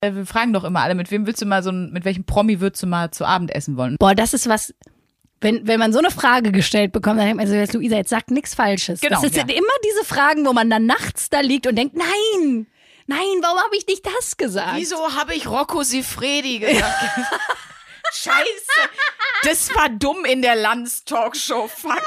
Äh, Wir fragen doch immer alle, mit wem willst du mal so, ein- mit welchem Promi würdest du mal zu Abend essen wollen? Boah, das ist was. Wenn, wenn man so eine Frage gestellt bekommt, dann denkt man so, jetzt, Luisa, jetzt sagt nichts Falsches. Genau, das ja. sind immer diese Fragen, wo man dann nachts da liegt und denkt, nein, nein, warum habe ich nicht das gesagt? Wieso habe ich Rocco Sifredi gesagt? Scheiße. Das war dumm in der Landstalkshow. Fuck.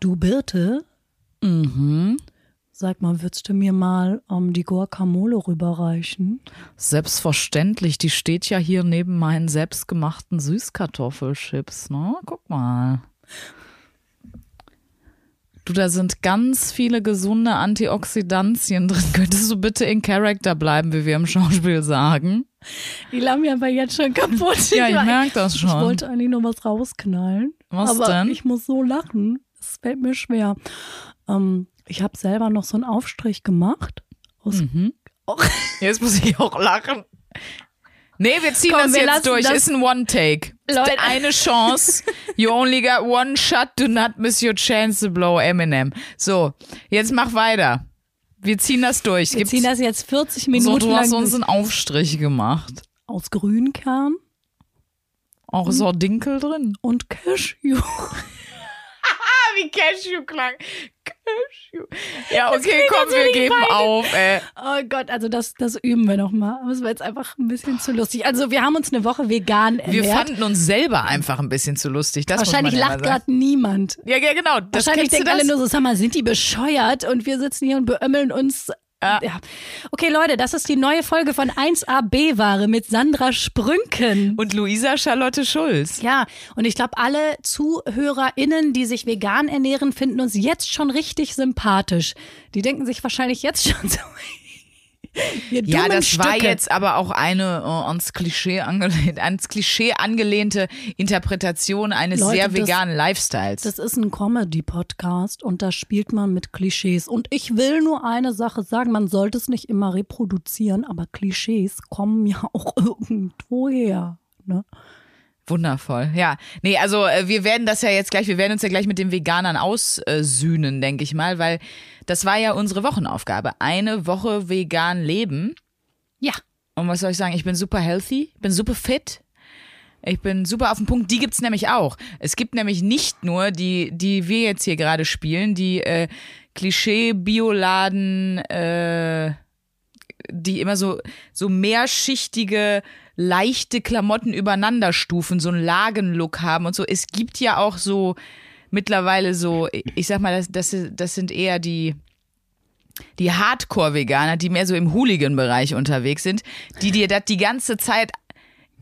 Du Birte? Mhm. Sag mal, würdest du mir mal um, die Guacamole rüberreichen? Selbstverständlich, die steht ja hier neben meinen selbstgemachten Süßkartoffelchips, ne? Guck mal. Du, da sind ganz viele gesunde Antioxidantien drin. Könntest du bitte in Character bleiben, wie wir im Schauspiel sagen? Die lachen mir aber jetzt schon kaputt. Ja, ich war- merk das Ich schon. wollte eigentlich nur was rausknallen. Was aber denn? ich muss so lachen. Es fällt mir schwer. Ähm, ich habe selber noch so einen Aufstrich gemacht. Mhm. Och. Jetzt muss ich auch lachen. Nee, wir ziehen Komm, das wir jetzt durch. das- Ist ein One-Take. Leute. Eine Chance. You only got one shot. Do not miss your chance to blow Eminem. So, jetzt mach weiter. Wir ziehen das durch. Wir Gibt's- ziehen das jetzt 40 so, Minuten du hast uns einen Aufstrich gemacht. aus Grünkern Auch ist auch Dinkel drin. und Cashew. Wie Cashew klang. Ja, okay, komm, wir geben weinen. auf. Ey. Oh Gott, also das, das üben wir noch mal. Aber es war jetzt einfach ein bisschen zu lustig. Also wir haben uns eine Woche vegan Wir ernährt. fanden uns selber einfach ein bisschen zu lustig. Das Wahrscheinlich lacht gerade niemand. Ja, ja, genau. Das Wahrscheinlich denken alle das? nur so, sag mal, sind die bescheuert? Und wir sitzen hier und beömmeln uns. Ja. Ja. Okay, Leute, das ist die neue Folge von 1AB-Ware mit Sandra Sprünken. Und Luisa Charlotte Schulz. Ja, und ich glaube, alle ZuhörerInnen, die sich vegan ernähren, finden uns jetzt schon richtig sympathisch. Die denken sich wahrscheinlich jetzt schon so. Ja, das war Stücke. jetzt aber auch eine äh, ans Klischee ans Klischee angelehnte Interpretation eines Leute, sehr das- veganen Lifestyles. Das ist ein Comedy-Podcast und da spielt man mit Klischees. Und ich will nur eine Sache sagen, man sollte es nicht immer reproduzieren, aber Klischees kommen ja auch irgendwo her. Ne? Wundervoll. Ja, nee, also äh, wir werden das ja jetzt gleich, wir werden uns ja gleich mit den Veganern aussühnen, denke ich mal, weil das war ja unsere Wochenaufgabe. Eine Woche vegan leben. Ja, Und was soll ich sagen? Ich bin super healthy, bin super fit. Ich bin super auf den Punkt. Die gibt's nämlich auch. Es gibt nämlich nicht nur die, die wir jetzt hier gerade spielen, die äh, Klischee-Bioladen, äh, die immer so so mehrschichtige leichte Klamotten übereinander stufen, so einen Lagenlook haben und so. Es gibt ja auch so mittlerweile so, ich sag mal, das, das, das sind eher die die Hardcore-Veganer, die mehr so im Hooligan-Bereich unterwegs sind, die dir das die ganze Zeit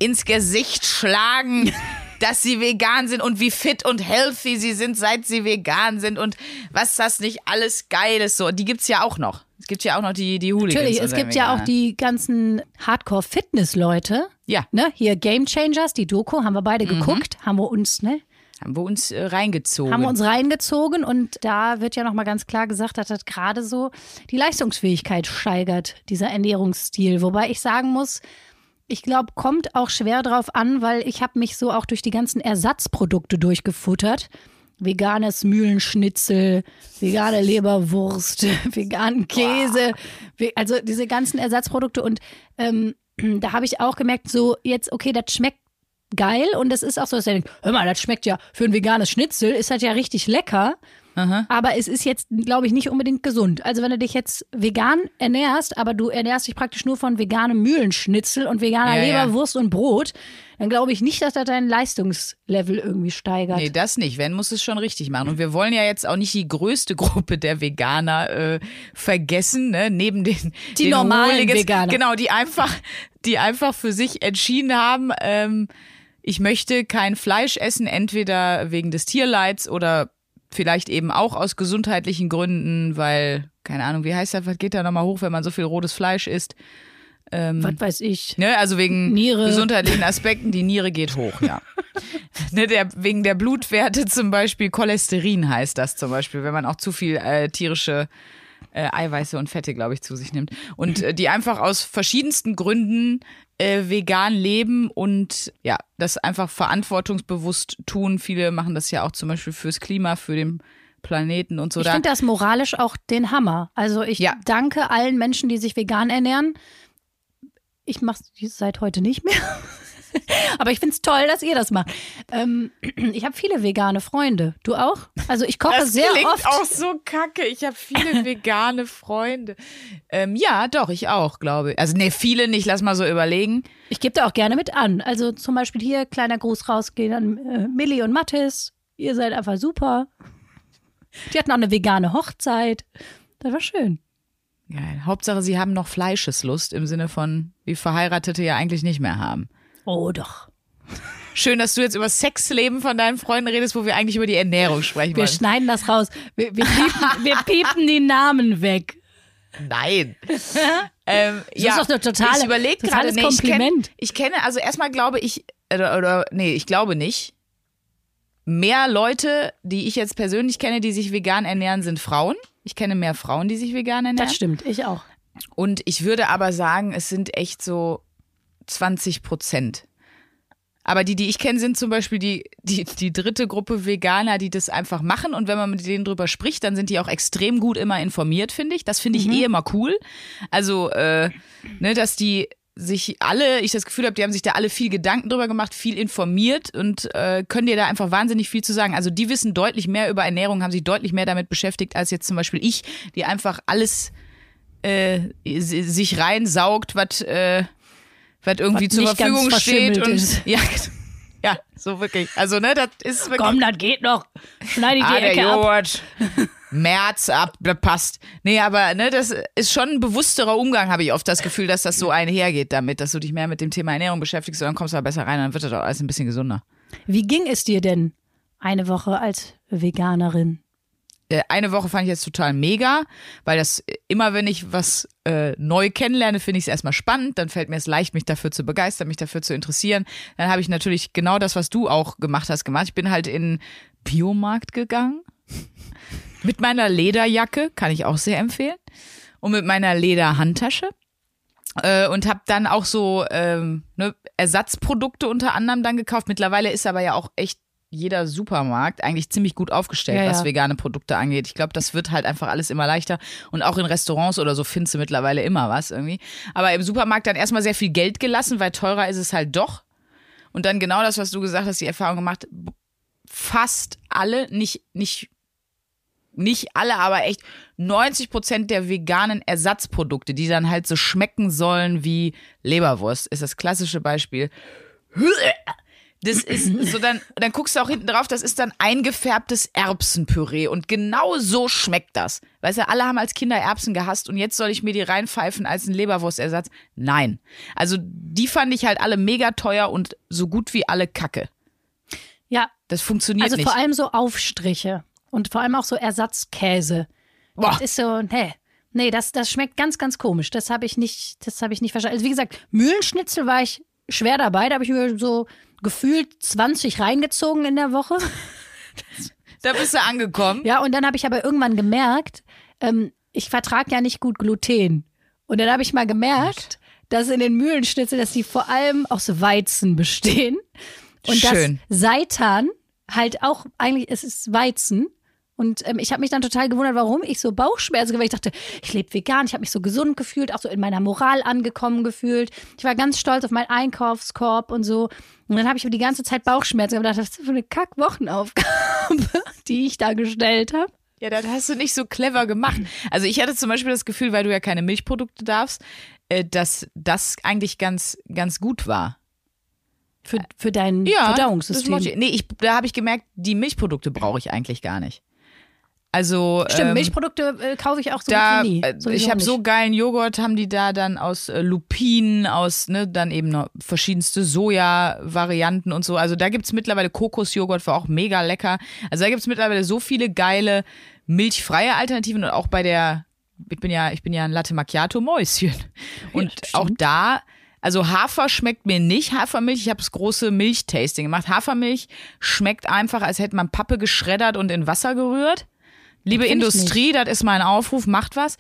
ins Gesicht schlagen, dass sie vegan sind und wie fit und healthy sie sind, seit sie vegan sind und was das nicht alles geil ist. So, die gibt's ja auch noch. Es gibt ja auch noch die, die Hooligans. natürlich. Es gibt ja auch die ganzen Hardcore-Fitness-Leute. Ja, Ne? Hier Game Changers, die Doku, haben wir beide geguckt, haben wir uns, ne? haben wir uns äh, reingezogen. haben wir uns reingezogen und da wird ja nochmal ganz klar gesagt, dass das gerade so die Leistungsfähigkeit steigert, dieser Ernährungsstil. Wobei ich sagen muss, ich glaube, kommt auch schwer drauf an, weil ich habe mich so auch durch die ganzen Ersatzprodukte durchgefuttert. Veganes Mühlenschnitzel, vegane Leberwurst, veganen Käse, also diese ganzen Ersatzprodukte. Und ähm, da habe ich auch gemerkt, so jetzt, okay, das schmeckt geil. Und das ist auch so, dass er denkt, hör mal, das schmeckt ja für ein veganes Schnitzel, ist das ja richtig lecker. Aber es ist jetzt, glaube ich, nicht unbedingt gesund. Also wenn du dich jetzt vegan ernährst, aber du ernährst dich praktisch nur von veganem Mühlenschnitzel und veganer Ja, ja. Leberwurst und Brot, dann glaube ich nicht, dass das dein Leistungslevel irgendwie steigert. Nee, das nicht. Wenn, muss es schon richtig machen. Und wir wollen ja jetzt auch nicht die größte Gruppe der Veganer äh, vergessen, ne? neben den, Die den normalen. Veganer. Genau, die einfach, die einfach für sich entschieden haben, ähm, ich möchte kein Fleisch essen, entweder wegen des Tierleids oder vielleicht eben auch aus gesundheitlichen Gründen, weil, keine Ahnung, wie heißt das, was geht da nochmal hoch, wenn man so viel rotes Fleisch isst? Was weiß ich. Ne, also wegen Niere. gesundheitlichen Aspekten, die Niere geht hoch, ja. ne, der, wegen der Blutwerte zum Beispiel, Cholesterin heißt das zum Beispiel, wenn man auch zu viel äh, tierische äh, Eiweiße und Fette, glaube ich, zu sich nimmt. Und äh, die einfach aus verschiedensten Gründen äh, vegan leben und ja, das einfach verantwortungsbewusst tun. Viele machen das ja auch zum Beispiel fürs Klima, für den Planeten und so. Ich finde das moralisch auch den Hammer. Also ich Ja. danke allen Menschen, die sich vegan ernähren. Ich mache es seit heute nicht mehr. Aber ich finde es toll, dass ihr das macht. Ähm, ich habe viele vegane Freunde. Du auch? Also ich koche Das sehr oft. auch so kacke. Ich habe viele vegane Freunde. Ähm, ja, doch, ich auch, glaube ich. Also, nee, viele nicht, lass mal so überlegen. Ich gebe da auch gerne mit an. Also zum Beispiel hier, kleiner Gruß rausgehen an äh, Millie und Mathis. Ihr seid einfach super. Die hatten auch eine vegane Hochzeit. Das war schön. Geil. Hauptsache, sie haben noch Fleischeslust im Sinne von, wie Verheiratete ja eigentlich nicht mehr haben. Oh doch. Schön, dass du jetzt über das Sexleben von deinen Freunden redest, wo wir eigentlich über die Ernährung sprechen Wir wollen. schneiden das raus. Wir, wir, piepen, wir piepen die Namen weg. Nein. ähm, Das ja, ist doch eine totale- ich überlege gerade, totales nee, ich, kenn, Kompliment. ich kenne, also erstmal glaube ich, oder, oder nee, ich glaube nicht. Mehr Leute, die ich jetzt persönlich kenne, die sich vegan ernähren, sind Frauen. Ich kenne mehr Frauen, die sich vegan ernähren. Das stimmt, ich auch. Und ich würde aber sagen, es sind echt so 20 Prozent. Aber die, die ich kenne, sind zum Beispiel die, die, die dritte Gruppe Veganer, die das einfach machen. Und wenn man mit denen drüber spricht, dann sind die auch extrem gut immer informiert, finde ich. Das finde ich eh immer cool. Also, äh, ne, dass die sich alle, ich das Gefühl habe, die haben sich da alle viel Gedanken drüber gemacht, viel informiert und äh, können dir da einfach wahnsinnig viel zu sagen. Also die wissen deutlich mehr über Ernährung, haben sich deutlich mehr damit beschäftigt als jetzt zum Beispiel ich, die einfach alles äh, si- sich reinsaugt, was äh, was irgendwie Was zur Verfügung steht und ist. ja, ja, so wirklich. Also ne, das ist wirklich Komm, das geht noch. Schneide ich die ah, der Ecke ab. Joghurt. März ab, das passt. Nee, aber ne, das ist schon ein bewussterer Umgang, habe ich oft das Gefühl, dass das so einhergeht damit, dass du dich mehr mit dem Thema Ernährung beschäftigst und dann kommst du da besser rein, dann wird das auch alles ein bisschen gesunder. Wie ging es dir denn eine Woche als Veganerin? Äh, Eine Woche fand ich jetzt total mega, weil das äh, immer, wenn ich was äh, neu kennenlerne, finde ich es erstmal spannend. Dann fällt mir es leicht, mich dafür zu begeistern, mich dafür zu interessieren. Dann habe ich natürlich genau das, was du auch gemacht hast, gemacht. Ich bin halt in Biomarkt gegangen mit meiner Lederjacke, kann ich auch sehr empfehlen, und mit meiner Lederhandtasche. Äh, und habe dann auch so ähm, ne, Ersatzprodukte unter anderem dann gekauft. Mittlerweile ist aber ja auch echt jeder Supermarkt eigentlich ziemlich gut aufgestellt, Ja, ja. was vegane Produkte angeht. Ich glaube, das wird halt einfach alles immer leichter. Und auch in Restaurants oder so findest du mittlerweile immer was irgendwie. Aber im Supermarkt dann erstmal sehr viel Geld gelassen, weil teurer ist es halt doch. Und dann genau das, was du gesagt hast, die Erfahrung gemacht, fast alle, nicht, nicht, nicht alle, aber echt 90 Prozent der veganen Ersatzprodukte, die dann halt so schmecken sollen wie Leberwurst, ist das klassische Beispiel. Das ist so, dann, dann guckst du auch hinten drauf, das ist dann eingefärbtes Erbsenpüree und genau so schmeckt das. Weißt du, alle haben als Kinder Erbsen gehasst und jetzt soll ich mir die reinpfeifen als einen Leberwurstersatz? Nein. Also die fand ich halt alle mega teuer und so gut wie alle Kacke. Ja, Das funktioniert also nicht. vor allem so Aufstriche und vor allem auch so Ersatzkäse. Boah. Das ist so, nee. Nee, das, das schmeckt ganz, ganz komisch. Das habe ich nicht, das habe ich nicht verstanden. Also wie gesagt, Mühlenschnitzel war ich schwer dabei. Da habe ich mir so gefühlt 20 reingezogen in der Woche. Da bist du angekommen. Ja, und dann habe ich aber irgendwann gemerkt, ähm, ich vertrage ja nicht gut Gluten. Und dann habe ich mal gemerkt, dass in den Mühlenschnitzel, dass die vor allem aus Weizen bestehen. Und Schön. dass Seitan halt auch eigentlich, es ist Weizen. Und ähm, ich habe mich dann total gewundert, warum ich so Bauchschmerzen habe. Ich dachte, ich lebe vegan, ich habe mich so gesund gefühlt, auch so in meiner Moral angekommen gefühlt. Ich war ganz stolz auf meinen Einkaufskorb und so. Und dann habe ich mir die ganze Zeit Bauchschmerzen gedacht, was ist das für eine Kack-Wochenaufgabe, die ich da gestellt habe. Ja, das hast du nicht so clever gemacht. Also ich hatte zum Beispiel das Gefühl, weil du ja keine Milchprodukte darfst, äh, dass das eigentlich ganz, ganz gut war. Für, für dein Ja, Verdauungssystem. ich- Nee, ich, da habe ich gemerkt, die Milchprodukte brauche ich eigentlich gar nicht. Also Stimmt, ähm, Milchprodukte äh, kaufe ich auch so da, nie. äh, ich habe so geilen Joghurt, haben die da dann aus äh, Lupinen, aus, ne, dann eben noch verschiedenste Soja-Varianten und so. Also da gibt's mittlerweile Kokosjoghurt, war auch mega lecker. Also da gibt's mittlerweile so viele geile milchfreie Alternativen und auch bei der, ich bin ja, ich bin ja ein Latte Macchiato Mäuschen. Und stimmt. auch da, also Hafer schmeckt mir nicht, Hafermilch, ich habe das große Milchtasting gemacht. Hafermilch schmeckt einfach, als hätte man Pappe geschreddert und in Wasser gerührt. Liebe Industrie, das ist mein Aufruf, macht was.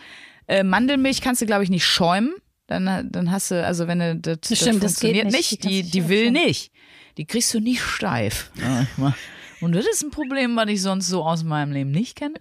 Äh, Mandelmilch kannst du, glaube ich, nicht schäumen. Dann, dann hast du, also wenn du das, das, stimmt, das geht funktioniert nicht. nicht, Die die, die will aufschäumen. nicht. Die kriegst du nicht steif. Und das ist ein Problem, was ich sonst so aus meinem Leben nicht kenne.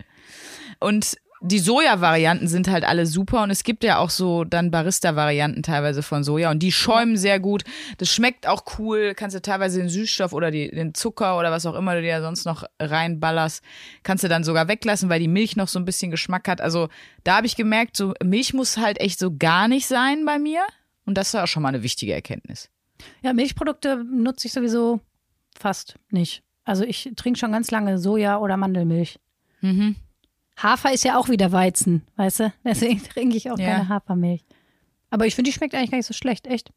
Und die Soja-Varianten sind halt alle super und es gibt ja auch so dann Barista-Varianten teilweise von Soja und die schäumen sehr gut. Das schmeckt auch cool. Kannst du teilweise den Süßstoff oder die, den Zucker oder was auch immer du dir sonst noch reinballerst, kannst du dann sogar weglassen, weil die Milch noch so ein bisschen Geschmack hat. Also da habe ich gemerkt, so Milch muss halt echt so gar nicht sein bei mir und das war auch schon mal eine wichtige Erkenntnis. Ja, Milchprodukte nutze ich sowieso fast nicht. Also ich trinke schon ganz lange Soja oder Mandelmilch. Mhm. Hafer ist ja auch wieder Weizen, weißt du? Deswegen trinke ich auch Ja. keine Hafermilch. Aber ich finde, die schmeckt eigentlich gar nicht so schlecht, echt.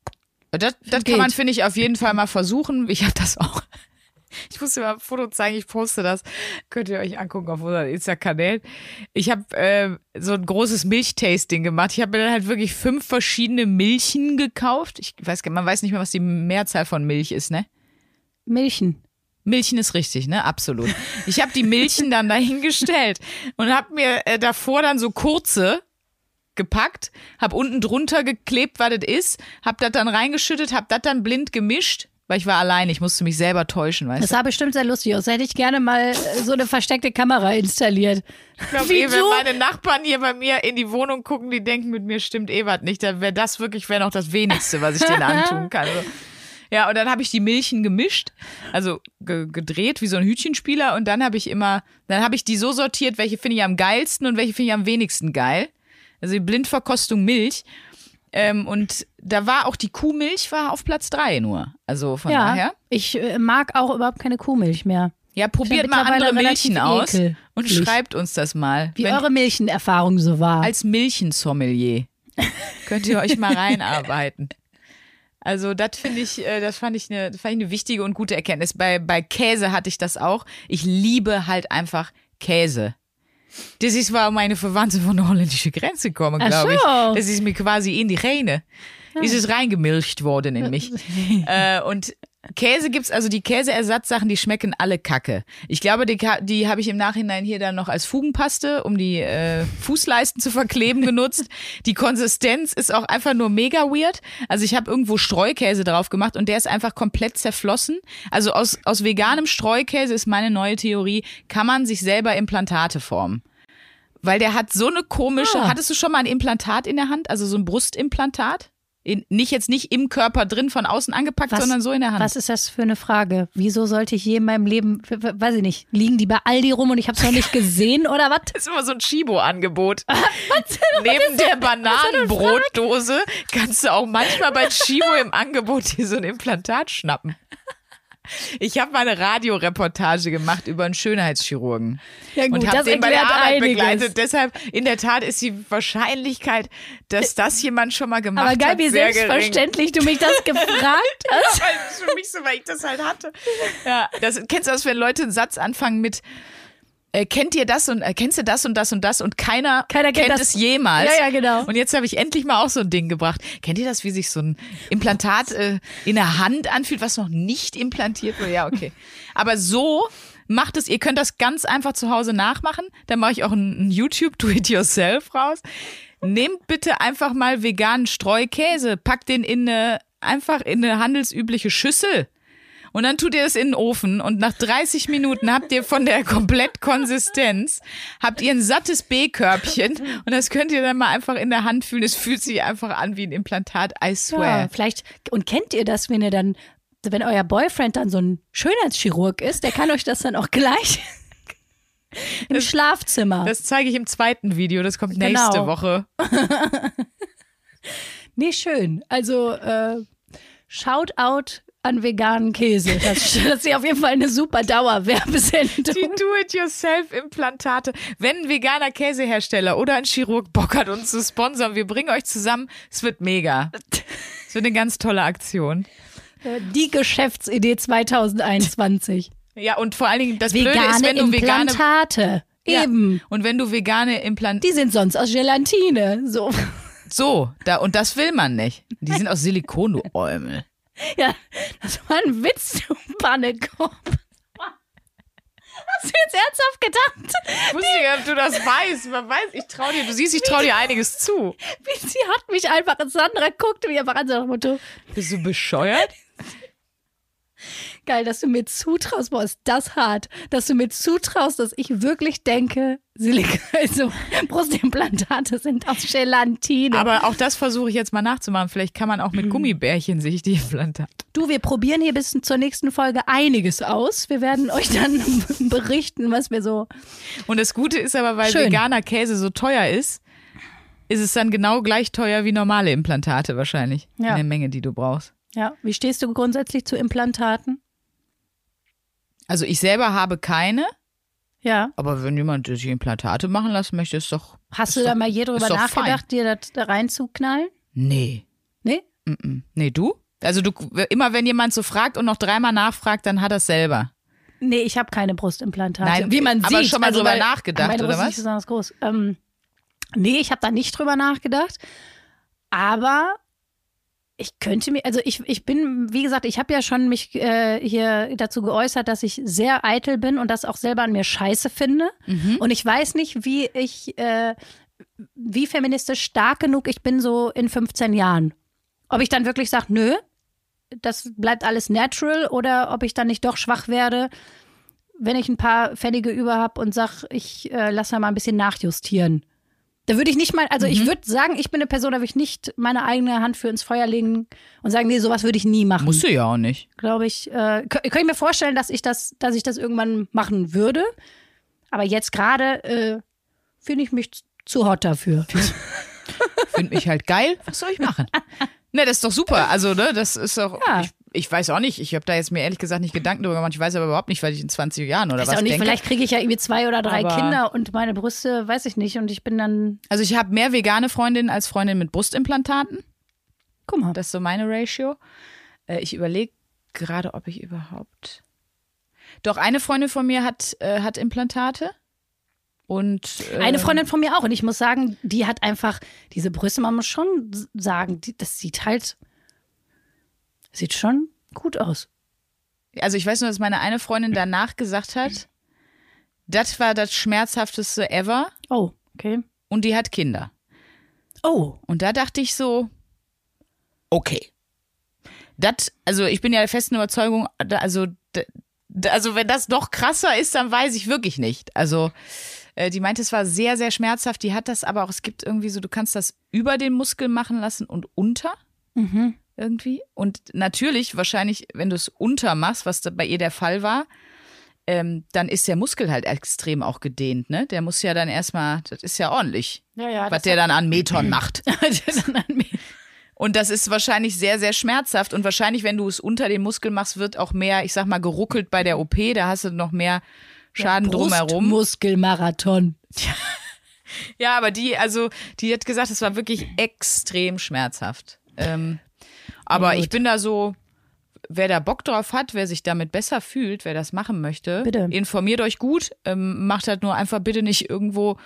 Das, das kann man, finde ich, auf jeden Fall mal versuchen. Ich habe das auch. Ich muss dir mal ein Foto zeigen, ich poste das. Könnt ihr euch angucken auf unseren Insta-Kanal. Ich habe äh, so ein großes Milchtasting gemacht. Ich habe mir dann halt wirklich fünf verschiedene Milchen gekauft. Ich weiß, gar- man weiß nicht mehr, was die Mehrzahl von Milch ist, ne? Milchen. Milchen ist richtig, ne? Absolut. Ich habe die Milchen dann dahingestellt und habe mir äh, davor dann so kurze gepackt, habe unten drunter geklebt, was das ist, habe das dann reingeschüttet, habe das dann blind gemischt, weil ich war allein, ich musste mich selber täuschen, weißt Das du. sah bestimmt sehr lustig aus. Hätte ich gerne mal äh, so eine versteckte Kamera installiert. Ich glaube, Wie eh, wenn meine Nachbarn hier bei mir in die Wohnung gucken, die denken, mit mir stimmt eh was nicht, dann wäre das wirklich wäre noch das wenigste, was ich denen antun kann. Also, ja, und dann habe ich die Milchen gemischt, also ge gedreht wie so ein Hütchenspieler und dann habe ich immer, dann habe ich die so sortiert, welche finde ich am geilsten und welche finde ich am wenigsten geil. Also die Blindverkostung Milch. Ähm, und da war auch die Kuhmilch war auf Platz drei nur. Also von ja, daher. ich äh, mag auch überhaupt keine Kuhmilch mehr. Ja, probiert mal andere Milchen aus und schreibt uns das mal. Wie eure Milchenerfahrung so war. als Milchensommelier. Könnt ihr euch mal reinarbeiten. Also das finde ich, äh, das fand ich eine, fand ich eine wichtige und gute Erkenntnis. Bei, bei Käse hatte ich das auch. Ich liebe halt einfach Käse. Das ist, war meine Verwandte von der holländischen Grenze gekommen, Ach glaube ich. so. Das ist mir quasi in die Räne. Ist es reingemilcht worden in mich. äh, und Käse gibt's, also die Käseersatzsachen, die schmecken alle kacke. Ich glaube, die, die habe ich im Nachhinein hier dann noch als Fugenpaste, um die äh, Fußleisten zu verkleben, genutzt. Die Konsistenz ist auch einfach nur mega weird. Also ich habe irgendwo Streukäse drauf gemacht und der ist einfach komplett zerflossen. Also aus, aus veganem Streukäse ist meine neue Theorie, kann man sich selber Implantate formen. Weil der hat so eine komische. Ah. Hattest du schon mal ein Implantat in der Hand? Also so ein Brustimplantat? In, nicht jetzt nicht im Körper drin von außen angepackt, Was- sondern so in der Hand. Was ist das für eine Frage? Wieso sollte ich je in meinem Leben, weiß ich nicht, liegen die bei Aldi rum und ich habe es noch nicht gesehen oder was? Das ist immer so ein Chibo-Angebot. Neben der Bananenbrotdose kannst du auch manchmal bei Chibo im Angebot dir so ein Implantat schnappen. Ich habe mal eine Radioreportage gemacht über einen Schönheitschirurgen. Ja gut, und habe den bei der Arbeit einiges. begleitet. Deshalb, in der Tat ist die Wahrscheinlichkeit, dass das jemand schon mal gemacht Aber geil, hat, wie sehr gering. selbstverständlich du mich das gefragt hast. Ja, weil das ist für mich so, weil ich das halt hatte. Ja, das, kennst du das, wenn Leute einen Satz anfangen mit äh, kennt ihr das und äh, kennst du das und das und das und keiner, Keiner kennt kennt es jemals. Ja, ja, genau. Und jetzt habe ich endlich mal auch so ein Ding gebracht. Kennt ihr das, wie sich so ein Implantat äh, in der Hand anfühlt, was noch nicht implantiert wurde? Ja, okay. Aber so macht es, ihr könnt das ganz einfach zu Hause nachmachen. Dann mache ich auch ein, ein YouTube Do-it-yourself raus. Nehmt bitte einfach mal veganen Streukäse, packt den in eine, einfach in eine handelsübliche Schüssel. Und dann tut ihr es in den Ofen und nach 30 Minuten habt ihr von der Komplettkonsistenz, habt ihr ein sattes B-Körbchen und das könnt ihr dann mal einfach in der Hand fühlen. Es fühlt sich einfach an wie ein Implantat, I Ja, swear. vielleicht, und kennt ihr das, wenn ihr dann, wenn euer Boyfriend dann so ein Schönheitschirurg ist, der kann euch das dann auch gleich im Schlafzimmer. Das zeige ich im zweiten Video, das kommt Genau. nächste Woche. Nee, schön. Also, äh, Shoutout an veganen Käse. Das, das ist ja auf jeden Fall eine super Dauerwerbesendung. Die Do-it-yourself-Implantate. Wenn ein veganer Käsehersteller oder ein Chirurg Bock hat, uns zu sponsern, wir bringen euch zusammen. Es wird mega. Es wird eine ganz tolle Aktion. Die Geschäftsidee 2021. Ja, und vor allen Dingen, das Blöde ist, Vegane wenn du vegane Implantate. Ja. Eben. Und wenn du vegane Implantate. Die sind sonst aus Gelatine. So. So, da, und das will man nicht. Die sind aus Silikon, du Eumel. Ja, das war ein Witz, du Pannekopf. Hast du jetzt ernsthaft gedacht? Ich wusste nicht, ob du das weißt. Man weiß, ich trau dir, du siehst, ich trau dir einiges zu. Sie hat mich einfach, Sandra guckte mich einfach an, so nach Motto, Bist du bescheuert? geil, dass du mir zutraust, boah, ist das hart, dass du mir zutraust, dass ich wirklich denke, Silik also Brustimplantate sind aus Gelatine. Aber auch das versuche ich jetzt mal nachzumachen. Vielleicht kann man auch mit Gummibärchen sich die Implantate. du, wir probieren hier bis zur nächsten Folge einiges aus. Wir werden euch dann berichten, was wir so. Und das Gute ist aber, weil Schön. veganer Käse so teuer ist, ist es dann genau gleich teuer wie normale Implantate wahrscheinlich. Ja. In der Menge, die du brauchst. Ja, wie stehst du grundsätzlich zu Implantaten? Also ich selber habe keine, Ja. aber wenn jemand sich Implantate machen lassen möchte, ist doch. Hast ist du da doch- mal je drüber ist nachgedacht, dir das da reinzuknallen? Nee. Nee? Mm-mm. Nee, du? Also du immer wenn jemand so fragt und noch dreimal nachfragt, dann hat er es selber. Nee, ich habe keine Brustimplantate. Nein, wie man aber sieht. schon mal drüber weil nachgedacht, meine oder Brust ist was? nicht besonders groß. Ähm, nee, ich habe da nicht drüber nachgedacht. Aber ich könnte mir, also ich, ich bin, wie gesagt, ich habe ja schon mich äh, hier dazu geäußert, dass ich sehr eitel bin und das auch selber an mir scheiße finde. Mhm. Und ich weiß nicht, wie ich, äh, wie feministisch stark genug ich bin so in 15 Jahren. Ob ich dann wirklich sage, nö, das bleibt alles natural oder ob ich dann nicht doch schwach werde, wenn ich ein paar Pfennige über habe und sage, ich äh, lasse mal ein bisschen nachjustieren. Da würde ich nicht mal, also Mhm. ich würde sagen, ich bin eine Person, da würde ich nicht meine eigene Hand für ins Feuer legen und sagen, nee, sowas würde ich nie machen. Musst du ja auch nicht. Glaube ich. Äh, kö- könnte ich mir vorstellen, dass ich das, dass ich das irgendwann machen würde. Aber jetzt gerade äh, finde ich mich zu hot dafür. Finde mich halt geil. Was soll ich machen? Ne, das ist doch super. Also, ne, das ist doch. Ja. Ich, ich weiß auch nicht. Ich habe da jetzt mir ehrlich gesagt nicht Gedanken drüber gemacht. Ich weiß aber überhaupt nicht, weil ich in 20 Jahren oder Weiß was auch nicht, denke. vielleicht kriege ich ja irgendwie zwei oder drei Aber- Kinder und meine Brüste, weiß ich nicht. Und ich bin dann, Also ich habe mehr vegane Freundinnen als Freundinnen mit Brustimplantaten. guck mal. Das ist so meine Ratio. Äh, ich überlege gerade, ob ich überhaupt. Doch, eine Freundin von mir hat, äh, hat Implantate. Und äh, Eine Freundin von mir auch. Und ich muss sagen, die hat einfach diese Brüste, man muss schon sagen, die, das sieht halt, sieht schon gut aus. Also ich weiß nur, dass meine eine Freundin danach gesagt hat, das war das schmerzhafteste ever. Oh, okay. Und die hat Kinder. Oh, Und da dachte ich so, okay. Das, also ich bin ja der festen Überzeugung, also, also wenn das noch krasser ist, dann weiß ich wirklich nicht. Also äh, die meinte, es war sehr, sehr schmerzhaft. Die hat das aber auch, es gibt irgendwie so, du kannst das über den Muskel machen lassen und unter mhm. Irgendwie. Und natürlich, wahrscheinlich, wenn du es unter machst, was da bei ihr der Fall war, ähm, dann ist der Muskel halt extrem auch gedehnt, ne? Der muss ja dann erstmal, das ist ja ordentlich, Ja, ja. was der dann an Metern macht. Und das ist wahrscheinlich sehr, sehr schmerzhaft. Und wahrscheinlich, wenn du es unter den Muskel machst, wird auch mehr, ich sag mal, geruckelt bei der OP. Da hast du noch mehr Schaden drumherum. Muskelmarathon. Ja, aber die, also, die hat gesagt, es war wirklich extrem schmerzhaft. Ähm, aber Gut. ich bin da so, wer da Bock drauf hat, wer sich damit besser fühlt, wer das machen möchte, Bitte. informiert euch gut. Ähm, macht halt nur einfach bitte nicht irgendwo.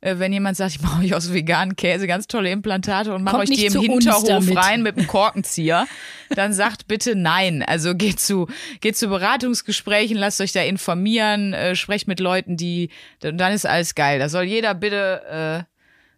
äh, Wenn jemand sagt, ich mache euch aus veganen Käse ganz tolle Implantate und mache euch die im Hinterhof rein mit einem Korkenzieher, dann sagt bitte nein. Also geht zu, geht zu Beratungsgesprächen, lasst euch da informieren, äh, sprecht mit Leuten, die, dann dann ist alles geil. Da soll jeder bitte, äh,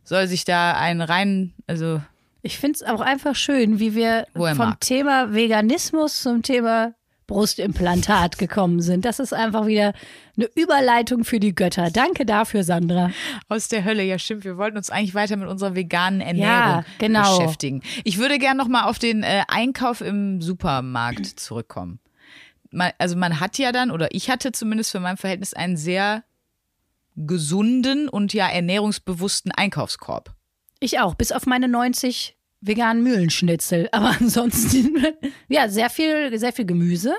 soll sich da einen rein, also Ich finde es auch einfach schön, wie wir vom mag. Thema Veganismus zum Thema Brustimplantat gekommen sind. Das ist einfach wieder eine Überleitung für die Götter. Danke dafür, Sandra. Aus der Hölle, ja stimmt. Wir wollten uns eigentlich weiter mit unserer veganen Ernährung Ja, genau. beschäftigen. Ich würde gerne noch mal auf den äh, Einkauf im Supermarkt zurückkommen. Man, also man hat ja dann, oder ich hatte zumindest für mein Verhältnis einen sehr gesunden und ja ernährungsbewussten Einkaufskorb. Ich auch, bis auf meine 90 veganen Mühlenschnitzel. Aber ansonsten, ja, sehr viel, sehr viel Gemüse.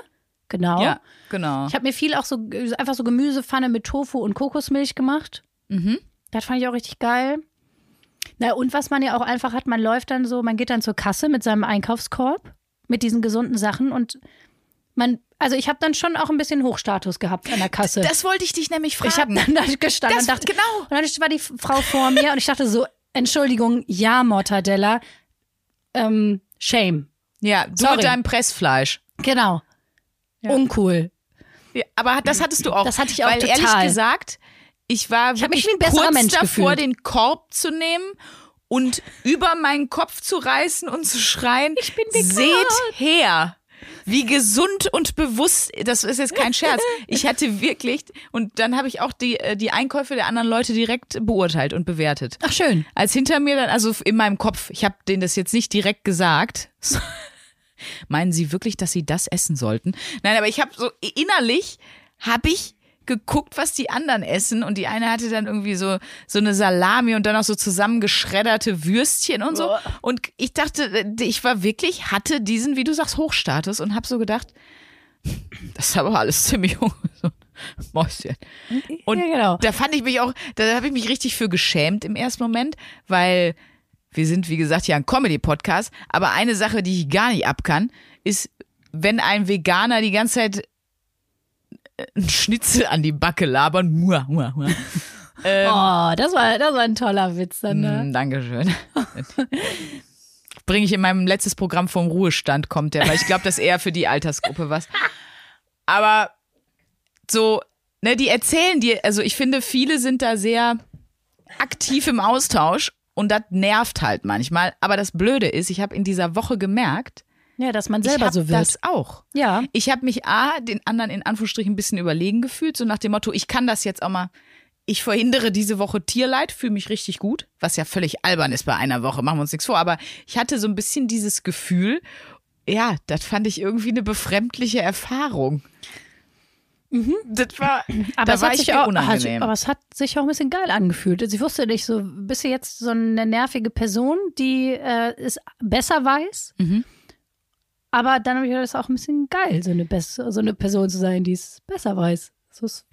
Genau. Ja, genau. Ich habe mir viel auch so einfach so Gemüsepfanne mit Tofu und Kokosmilch gemacht. Mhm. Das fand ich auch richtig geil. Na, und was man ja auch einfach hat, man läuft dann so, man geht dann zur Kasse mit seinem Einkaufskorb, mit diesen gesunden Sachen und man, also ich habe dann schon auch ein bisschen Hochstatus gehabt an der Kasse. Das wollte ich dich nämlich fragen. ich habe dann da gestanden Das- und dachte, genau. Und dann war die Frau vor mir und ich dachte so, Entschuldigung, ja, Mortadella, ähm, shame. ja, du Sorry. mit deinem Pressfleisch. Genau. Ja. Uncool. Ja, aber das hattest du auch. Das hatte ich auch Weil total. ehrlich gesagt, ich war Ich hab mich wirklich wie ein besserer kurz Mensch davor, gefühlt. den Korb zu nehmen und über meinen Kopf zu reißen und zu schreien, Ich bin vegan. seht her. Wie gesund und bewusst, das ist jetzt kein Scherz. Ich hatte wirklich, und dann habe ich auch die, äh, die Einkäufe der anderen Leute direkt beurteilt und bewertet. Ach schön. Als hinter mir dann, also in meinem Kopf, ich habe denen das jetzt nicht direkt gesagt. Meinen Sie wirklich, dass Sie das essen sollten? Nein, aber ich habe so innerlich habe ich geguckt, was die anderen essen und die eine hatte dann irgendwie so so eine Salami und dann auch so zusammengeschredderte Würstchen und so und ich dachte, ich war wirklich hatte diesen, wie du sagst, Hochstatus und habe so gedacht, das ist aber alles ziemlich so Mäuschen. Und Ja, genau. da fand ich mich auch, da habe ich mich richtig für geschämt im ersten Moment, weil wir sind, wie gesagt, ja ein Comedy-Podcast, aber eine Sache, die ich gar nicht ab kann, ist, wenn ein Veganer die ganze Zeit einen Schnitzel an die Backe labern. Mua, mua, mua. Ähm, Oh, das war, das war ein toller Witz dann. Ne? Mm, Dankeschön. Bringe ich in meinem letztes Programm vom Ruhestand, kommt der, weil ich glaube, das ist eher für die Altersgruppe was. Aber so, ne, die erzählen dir, also ich finde, viele sind da sehr aktiv im Austausch und das nervt halt manchmal. Aber das Blöde ist, ich habe in dieser Woche gemerkt, Ja, dass man selber so wird. das auch. ja. Ich habe mich A, den anderen in Anführungsstrichen ein bisschen überlegen gefühlt, so nach dem Motto, ich kann das jetzt auch mal, ich verhindere diese Woche Tierleid, fühle mich richtig gut, was ja völlig albern ist bei einer Woche, machen wir uns nichts vor, aber ich hatte so ein bisschen dieses Gefühl, ja, das fand ich irgendwie eine befremdliche Erfahrung. Das war, Mhm. Aber da es war hat ich sich auch, unangenehm. aber es hat sich auch ein bisschen geil angefühlt. Also ich wusste nicht, so bist du jetzt so eine nervige Person, die äh, es besser weiß. Mhm. Aber dann habe ich das auch ein bisschen geil, so eine, Bess so eine Person zu sein, die es besser weiß. Das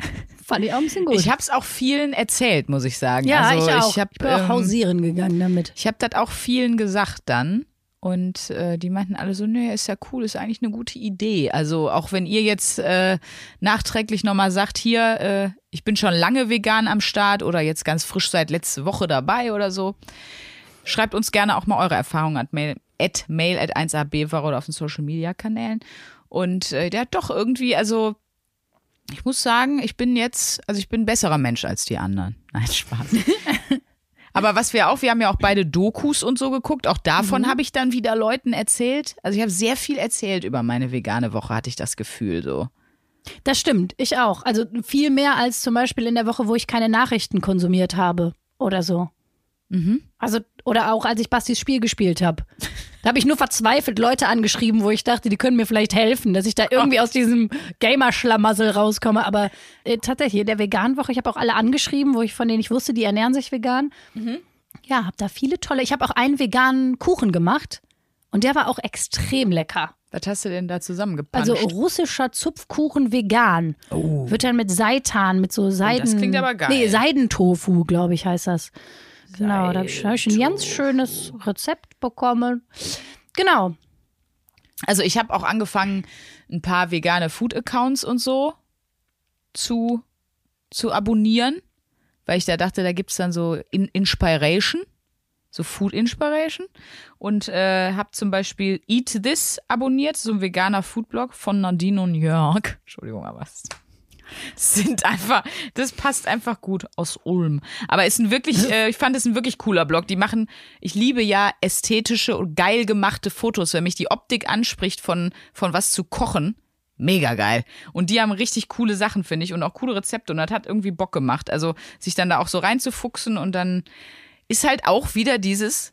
fand ich auch ein bisschen gut. Ich habe es auch vielen erzählt, muss ich sagen. ja, also, ich auch. Ich, hab, ich bin auch ähm, hausieren gegangen damit. Ich habe das auch vielen gesagt dann. Und äh, die meinten alle so, nee, ist ja cool, ist eigentlich eine gute Idee. Also auch wenn ihr jetzt äh, nachträglich nochmal sagt, hier, äh, ich bin schon lange vegan am Start oder jetzt ganz frisch seit letzte Woche dabei oder so, schreibt uns gerne auch mal eure Erfahrungen mail at, mail at 1abware oder auf den Social Media Kanälen. Und äh, der hat doch irgendwie, also ich muss sagen, ich bin jetzt, also ich bin ein besserer Mensch als die anderen. Nein, Spaß. Aber was wir auch, wir haben ja auch beide Dokus und so geguckt. Auch davon habe ich dann wieder Leuten erzählt. Also ich habe sehr viel erzählt über meine vegane Woche, hatte ich das Gefühl so. Das stimmt, ich auch. Also viel mehr als zum Beispiel in der Woche, wo ich keine Nachrichten konsumiert habe oder so. Also, oder auch als ich Bastis Spiel gespielt habe. Da habe ich nur verzweifelt Leute angeschrieben, wo ich dachte, die können mir vielleicht helfen, dass ich da irgendwie aus diesem Gamer-Schlamassel rauskomme. Aber äh, tatsächlich, in der Vegan-Woche, ich habe auch alle angeschrieben, wo ich von denen ich wusste, die ernähren sich vegan. Ja, habe da viele tolle. Ich habe auch einen veganen Kuchen gemacht und der war auch extrem lecker. Was hast du denn da zusammengepackt? Also russischer Zupfkuchen vegan. Wird dann mit Seitan, mit so Seiden. Oh. das klingt aber geil. Nee, Seidentofu, glaube ich, heißt das. Genau, da habe ich, hab ich ein ganz schönes Rezept bekommen. Genau. Also ich habe auch angefangen, ein paar vegane Food-Accounts und so zu, zu abonnieren, weil ich da dachte, da gibt's dann so in Inspiration, so Food Inspiration. Und äh, habe zum Beispiel Eat This abonniert, so ein veganer Foodblog von Nadine und Jörg. Entschuldigung, aber es sind einfach, das passt einfach gut aus Ulm. Aber ist ein wirklich, äh, ich fand es ein wirklich cooler Blog. Die machen, ich liebe ja ästhetische und geil gemachte Fotos, wenn mich die Optik anspricht von, von was zu kochen. Mega geil. Und die haben richtig coole Sachen, finde ich, und auch coole Rezepte. Und das hat irgendwie Bock gemacht. Also sich dann da auch so reinzufuchsen und dann ist halt auch wieder dieses,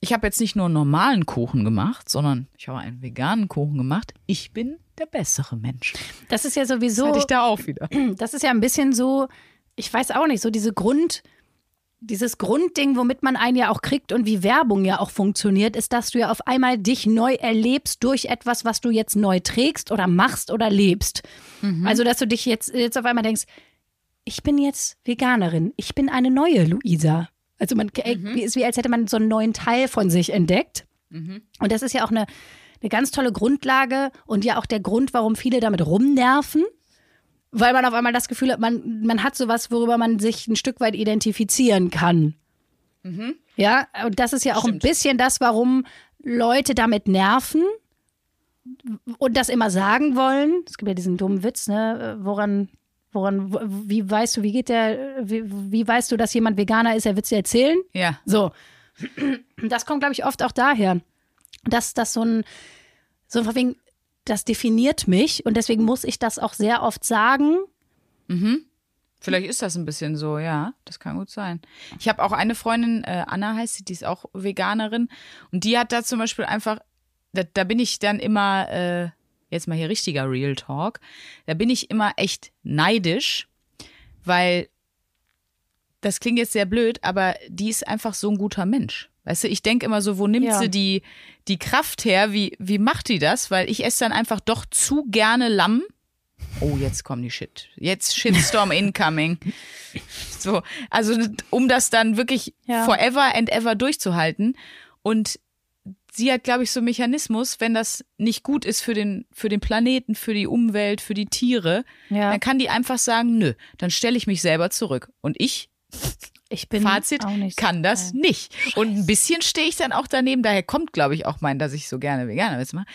ich habe jetzt nicht nur einen normalen Kuchen gemacht, sondern ich habe einen veganen Kuchen gemacht. Ich bin der bessere Mensch. Das ist ja Das sowieso, hatte ich da auch wieder. das ist ja ein bisschen so, ich weiß auch nicht, so diese Grund, dieses Grundding, womit man einen ja auch kriegt und wie Werbung ja auch funktioniert, ist, dass du ja auf einmal dich neu erlebst durch etwas, was du jetzt neu trägst oder machst oder lebst. Also, dass du dich jetzt, jetzt auf einmal denkst, ich bin jetzt Veganerin, ich bin eine neue Luisa. Also man wie ist wie als hätte man so einen neuen Teil von sich entdeckt. Und das ist ja auch eine, eine ganz tolle Grundlage und ja auch der Grund, warum viele damit rumnerven. Weil man auf einmal das Gefühl hat, man, man hat sowas, worüber man sich ein Stück weit identifizieren kann. Ja, und das ist ja auch Stimmt. ein bisschen das, warum Leute damit nerven, und das immer sagen wollen. Es gibt ja diesen dummen Witz, ne? Woran, woran, wo- wie weißt du, wie geht der, wie, wie weißt du, dass jemand Veganer ist, er wird dir erzählen? Ja. So. Das kommt, glaube ich, oft auch daher, dass das so ein, so von wegen, das definiert mich und deswegen muss ich das auch sehr oft sagen. Vielleicht ist das ein bisschen so, ja. Das kann gut sein. Ich habe auch eine Freundin, äh, Anna heißt sie, die ist auch Veganerin. Und die hat da zum Beispiel einfach, da, da bin ich dann immer, äh, jetzt mal hier richtiger Real Talk, da bin ich immer echt neidisch, weil das klingt jetzt sehr blöd, aber die ist einfach so ein guter Mensch. Weißt du, ich denke immer so, wo nimmt Ja. sie die, die Kraft her? Wie, wie macht die das? Weil ich esse dann einfach doch zu gerne Lamm. Oh, jetzt kommen die Shit. Jetzt Shitstorm incoming. So, also um das dann wirklich Ja. forever and ever durchzuhalten. Und sie hat, glaube ich, so einen Mechanismus, wenn das nicht gut ist für den, für den Planeten, für die Umwelt, für die Tiere, Ja. dann kann die einfach sagen, nö, dann stelle ich mich selber zurück. Und ich Ich bin Fazit, nicht so kann das geil. nicht. Und ein bisschen stehe ich dann auch daneben, daher kommt, glaube ich, auch mein, dass ich so gerne Veganer mache,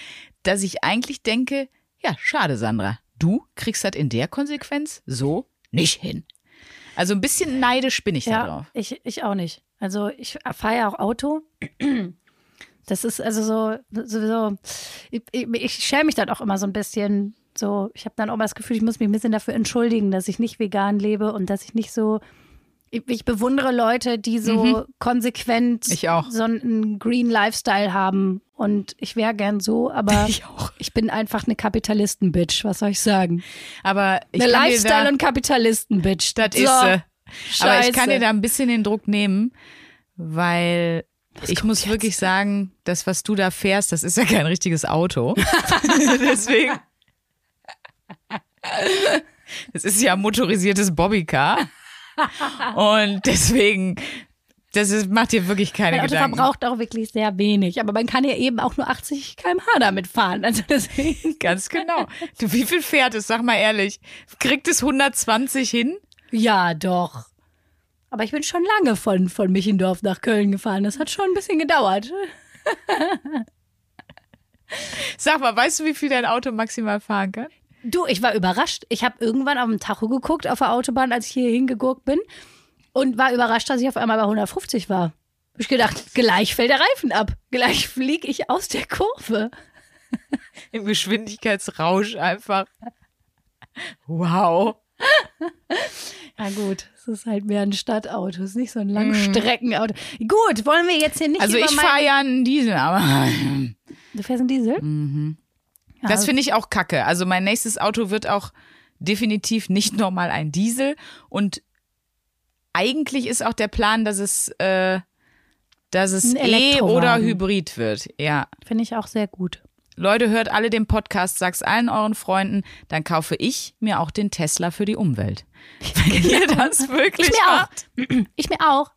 dass ich eigentlich denke, ja, schade, Sandra, du kriegst das in der Konsequenz so nicht hin. Also ein bisschen neidisch bin ich da Ja, drauf. ich, ich auch nicht. Also ich fahre ja auch Auto. Das ist also so, sowieso, ich, ich, ich schäme mich dann auch immer so ein bisschen. So, ich habe dann auch mal das Gefühl, ich muss mich ein bisschen dafür entschuldigen, dass ich nicht vegan lebe und dass ich nicht so. Ich, ich bewundere Leute, die so konsequent Mhm. Auch. so einen Green Lifestyle haben. Und ich wäre gern so, aber Ich auch. ich bin einfach eine Kapitalisten-Bitch. Was soll ich sagen? Aber ich Eine Lifestyle- und Kapitalisten-Bitch. das So, ist sie. Aber ich kann dir da ein bisschen den Druck nehmen, weil ich kommt muss jetzt? wirklich sagen, das, was du da fährst, das ist ja kein richtiges Auto. Deswegen. Es ist ja ein motorisiertes Bobbycar. Und deswegen, das ist, macht dir wirklich keine Mein Auto Gedanken. verbraucht auch wirklich sehr wenig, aber man kann ja eben auch nur 80 km/h damit fahren. Also deswegen. Ganz genau. Du, wie viel fährt es? Sag mal ehrlich. Kriegt es 120 hin? Ja, doch. Aber ich bin schon lange von, von Michendorf nach Köln gefahren. Das hat schon ein bisschen gedauert. Sag mal, weißt du, wie viel dein Auto maximal fahren kann? Du, ich war überrascht. Ich habe irgendwann auf dem Tacho geguckt auf der Autobahn, als ich hier hingegurkt bin und war überrascht, dass ich auf einmal bei 150 war. Hab ich gedacht, gleich fällt der Reifen ab. Gleich fliege ich aus der Kurve. Im Geschwindigkeitsrausch einfach. Wow. Ja gut, es ist halt mehr ein Stadtauto, es ist nicht so ein Langstreckenauto. Gut, wollen wir jetzt hier nicht Mhm. Also ich mein- fahre ja einen Diesel, aber Du fährst einen Diesel? Ja, das finde ich auch kacke. Also mein nächstes Auto wird auch definitiv nicht nochmal ein Diesel. Und eigentlich ist auch der Plan, dass es, äh, dass es E oder Hybrid wird. Ja. Finde ich auch sehr gut. Leute, hört alle den Podcast, sag's allen euren Freunden, dann kaufe ich mir auch den Tesla für die Umwelt. Wenn ihr das wirklich Ich mir auch. macht. Ich mir auch.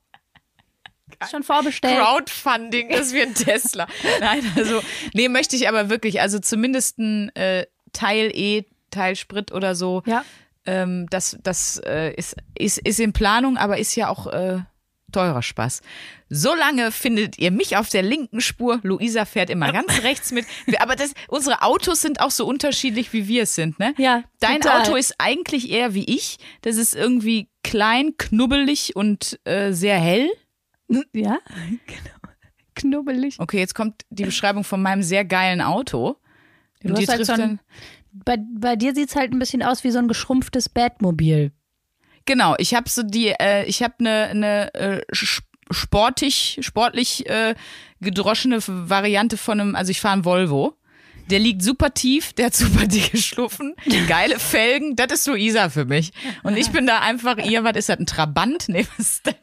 Schon vorbestellt. Crowdfunding, dass wir ein Tesla. Nein, also, nee, möchte ich aber wirklich. Also zumindest ein äh, Teil E, Teil Sprit oder so. Ja. Ähm, das das äh, ist, ist, ist in Planung, aber ist ja auch äh, teurer Spaß. Solange findet ihr mich auf der linken Spur. Luisa fährt immer ganz rechts mit. Aber das, unsere Autos sind auch so unterschiedlich, wie wir es sind, ne? Ja, Dein total. Auto ist eigentlich eher wie ich. Das ist irgendwie klein, knubbelig und äh, sehr hell. Ja, genau. Knubbelig. Okay, jetzt kommt die Beschreibung von meinem sehr geilen Auto. Du Und hast halt so ein, bei, bei dir sieht es halt ein bisschen aus wie so ein geschrumpftes Batmobil. Genau, ich habe so die, äh, ich habe eine ne, äh, sportig, sportlich äh, gedroschene Variante von einem, also ich fahre einen Volvo. Der liegt super tief, der hat super dicke Schluffen, geile Felgen, das ist Luisa für mich. Und ich bin da einfach, ihr, was ist das, ein Trabant? Nee, was ist das?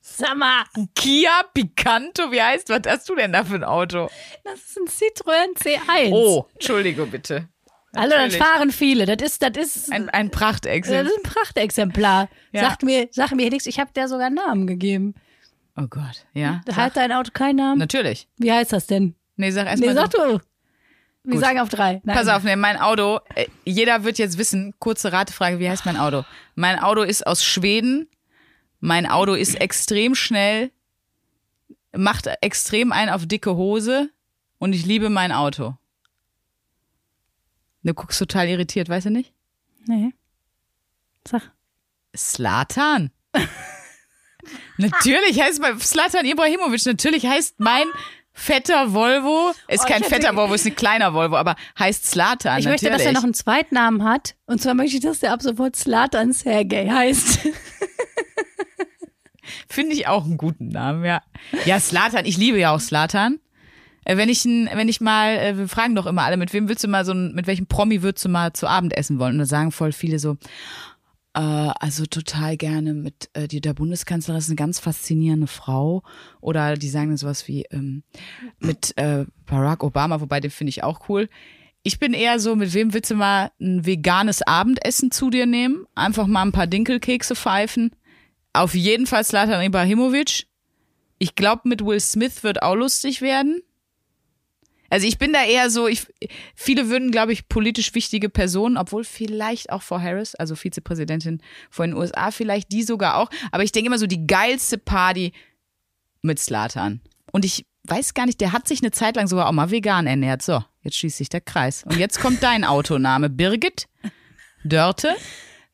Sag mal, Kia Picanto, wie heißt, was hast du denn da für ein Auto? das ist ein Citroën C1. Oh, Entschuldige bitte. Hallo, das natürlich. fahren viele. Das ist, das ist, Ein, ein das Prachtexemplar. ist ein Prachtexemplar. Ja. Sagt mir, sag mir nichts. Ich habe der sogar einen Namen gegeben. Oh Gott, ja. Hat dein Auto keinen Namen? Natürlich. Wie heißt das denn? Nee, sag erst Nee, mal. sag du. Wir Gut. sagen auf drei. Nein. Pass auf, nee, mein Auto, äh, jeder wird jetzt wissen, kurze Ratefrage, wie heißt mein Auto? Mein Auto ist aus Schweden. Mein Auto ist extrem schnell, macht extrem ein auf dicke Hose und ich liebe mein Auto. Du guckst total irritiert, weißt du nicht? Nee. Sag. Slatan. natürlich heißt mein Slatan Ibrahimovic, natürlich heißt mein fetter Volvo, ist Oh, kein fetter Volvo, ist ein kleiner Volvo, aber heißt Slatan. Ich möchte, dass er natürlich. noch einen Zweitnamen hat. Und zwar möchte ich, dass der ab sofort Slatan Sergej heißt. Finde ich auch einen guten Namen, ja. Ja, Slatan, ich liebe ja auch Slatan. Äh, Wenn ich, wenn ich mal, äh, wir fragen doch immer alle, mit wem willst du mal so, ein- mit welchem Promi würdest du mal zu Abend essen wollen? Und da sagen voll viele so, äh, also total gerne mit, äh, die, der Bundeskanzlerin ist eine ganz faszinierende Frau. Oder die sagen dann sowas wie, ähm, mit äh, Barack Obama, wobei den finde ich auch cool. Ich bin eher so, mit wem willst du mal ein veganes Abendessen zu dir nehmen? Einfach mal ein paar Dinkelkekse pfeifen. Auf jeden Fall Slatan Ibrahimovic. Ich glaube, mit Will Smith wird auch lustig werden. Also ich bin da eher so, ich, viele würden, glaube ich, politisch wichtige Personen, obwohl vielleicht auch Frau Harris, also Vizepräsidentin von den USA, vielleicht die sogar auch. Aber ich denke immer so, die geilste Party mit Slatan. Und ich weiß gar nicht, der hat sich eine Zeit lang sogar auch mal vegan ernährt. So, jetzt schließt sich der Kreis. Und jetzt kommt dein Autoname. Birgit Dörte.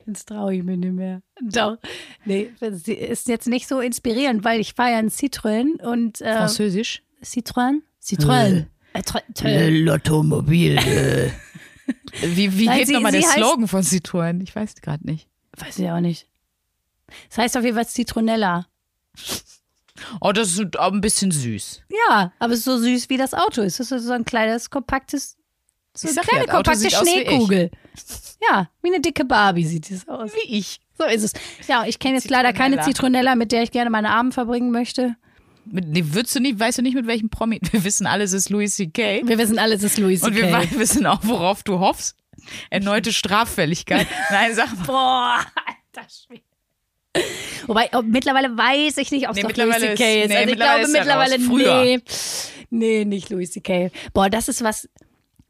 Jetzt traue ich mir nicht mehr. Doch. Nee, das ist jetzt nicht so inspirierend, weil ich feiere ein Citroën und äh, Französisch. Citroën? Citroën. Äh, Lottomobil. Äh. Wie, wie Nein, geht nochmal der Slogan von Citroën? Ich weiß gerade nicht. Weiß ich auch nicht. Das heißt auf jeden Fall Citronella. Oh, das ist auch ein bisschen süß. Ja, aber es ist so süß wie das Auto ist. Es ist so ein kleines, kompaktes, so eine kleine, ja, das kompakte aus wie. Schneekugel. Ja, wie eine dicke Barbie sieht es aus. Wie ich. So ist es. Ja, ich kenne jetzt leider keine Zitronella. Zitronella, mit der ich gerne meine Abend verbringen möchte. Mit, nee, würdest du nicht, weißt du nicht, mit welchem Promi? Wir wissen alle, es ist Louis C.K. Wir wissen alle, es ist Louis Und wir C.K. wissen auch, worauf du hoffst. Erneute Straffälligkeit. Nein, sag mal. Boah, alter Schwede. Wobei, ob, mittlerweile weiß ich nicht, ob es Nee, doch Louis C.K. ist- nee, also ich glaube er mittlerweile, nee. Nee, nicht Louis C.K. Boah, das ist was,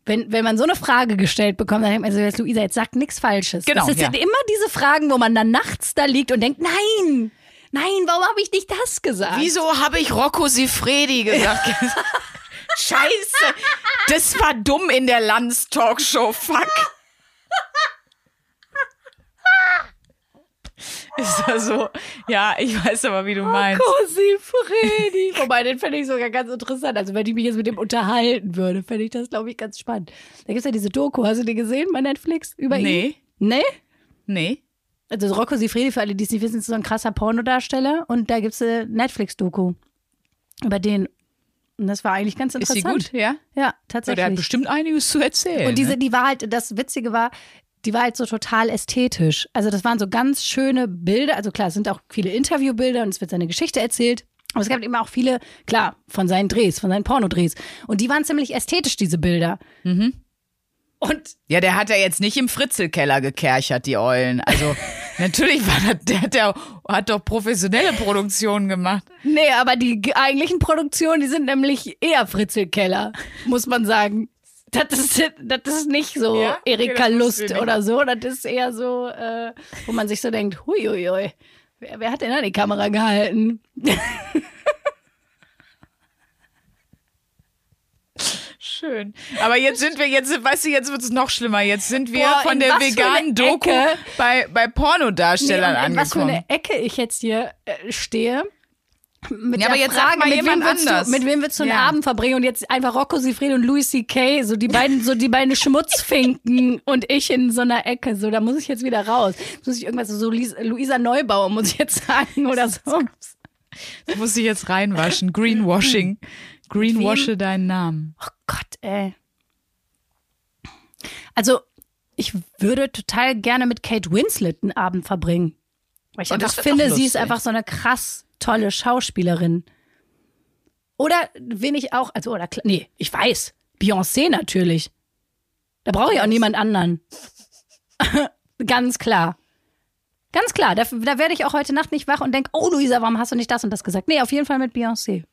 wenn, wenn man so eine Frage gestellt bekommt, dann denkt man so, jetzt, Luisa, jetzt sagt nichts Falsches. Genau, Das ja. sind immer diese Fragen, wo man dann nachts da liegt und denkt, nein, nein, warum habe ich nicht das gesagt? Wieso habe ich Rocco Sifredi gesagt? Scheiße. Das war dumm in der Lanz-Talkshow. Fuck. Ist das so? Ja, ich weiß aber, wie du meinst. Cosi Freddy. Wobei, den fände ich sogar ganz interessant. Also, wenn ich mich jetzt mit dem unterhalten würde, fände ich das, glaube ich, ganz spannend. Da gibt es ja diese Doku. Hast du die gesehen bei Netflix? Über ihn? Nee, Nee? nee. Also Rocco Sifredi, für alle, die es nicht wissen, ist so ein krasser Pornodarsteller. Und da gibt es eine Netflix-Doku über den. Und das war eigentlich ganz Ist sie interessant. gut? Ja? Ja, tatsächlich. der hat bestimmt einiges zu erzählen. Und diese, ne? die war halt, das Witzige war, die war halt so total ästhetisch. Also das waren so ganz schöne Bilder. Also klar, es sind auch viele Interviewbilder und es wird seine Geschichte erzählt. Aber es gab eben auch viele, klar, von seinen Drehs, von seinen Pornodrehs. Und die waren ziemlich ästhetisch, diese Bilder. Mhm. Und Ja, der hat ja jetzt nicht im Fritzelkeller gekerchert, die Eulen. Also, natürlich war das, der hat, ja, hat doch professionelle Produktionen gemacht. nee, aber die eigentlichen Produktionen, die sind nämlich eher Fritzelkeller, muss man sagen. Das ist, das ist nicht so Ja? Okay, Erika wusste Lust oder so. Das ist eher so, äh, wo man sich so denkt, huiuiui, wer, wer hat denn da die Kamera gehalten? Schön. Aber jetzt sind wir, jetzt, weißt du, jetzt wird es noch schlimmer. Jetzt sind wir Boah, von der veganen Doku Ecke? bei, bei Pornodarstellern Nee, in was für angekommen. eine Ecke ich jetzt hier äh, stehe. Mit Ja, aber jetzt sag Frage, mal mit wem, anders. du, mit wem willst du einen Ja. Abend verbringen und jetzt einfach Rocco Sifred und Louis C.K., so die beiden, so die beiden Schmutzfinken und ich in so einer Ecke, so da muss ich jetzt wieder raus. Muss ich irgendwas, so Luis- Luisa Neubauer muss ich jetzt sagen oder so. Das muss ich jetzt reinwaschen. Greenwashing. Greenwashe deinen Namen. Oh Gott, ey. Also, ich würde total gerne mit Kate Winslet einen Abend verbringen. Weil ich Oh, einfach finde, sie ist einfach so eine krass tolle Schauspielerin. Oder wen ich auch, also, oder, nee, ich weiß. Beyoncé natürlich. Da brauche ich auch niemand anderen. Ganz klar. Ganz klar. Da, da werde ich auch heute Nacht nicht wach und denke, oh Luisa, warum hast du nicht das und das gesagt? Nee, auf jeden Fall mit Beyoncé.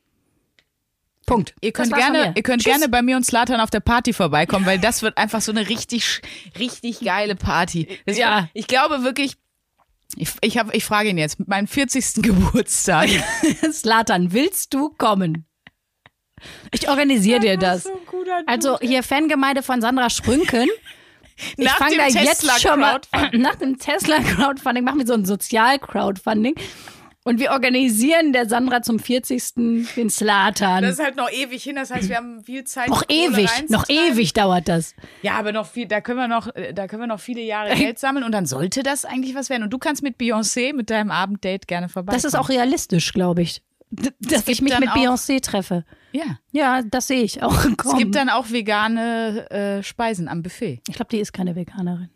Punkt. Ihr könnt gerne, ihr könnt Tschüss. gerne bei mir und Slatan auf der Party vorbeikommen, weil das wird einfach so eine richtig, richtig geile Party. Das Ja. Ich glaube wirklich, ich, ich, hab, ich frage ihn jetzt, mit meinem 40. Geburtstag. Slatan, willst du kommen? Ich organisiere dir das. Also hier Fangemeinde von Sandra Sprünken. Ich Nach fange dem da jetzt Tesla schon mal Crowdfunding. nach dem Tesla Crowdfunding machen wir so ein Sozial-Crowdfunding und wir organisieren der Sandra zum 40. den Slatan. Das ist halt noch ewig hin, das heißt, wir haben viel Zeit. noch ewig, noch ewig dauert das. Ja, aber noch viel, da können wir noch, da können wir noch viele Jahre Geld sammeln und dann sollte das eigentlich was werden. Und du kannst mit Beyoncé, mit deinem Abenddate gerne vorbei. Das ist auch realistisch, glaube ich. Dass ich mich mit Beyoncé treffe. Ja. Ja, das sehe ich auch. Es kommen. gibt dann auch vegane äh, Speisen am Buffet. ich glaube, die ist keine Veganerin.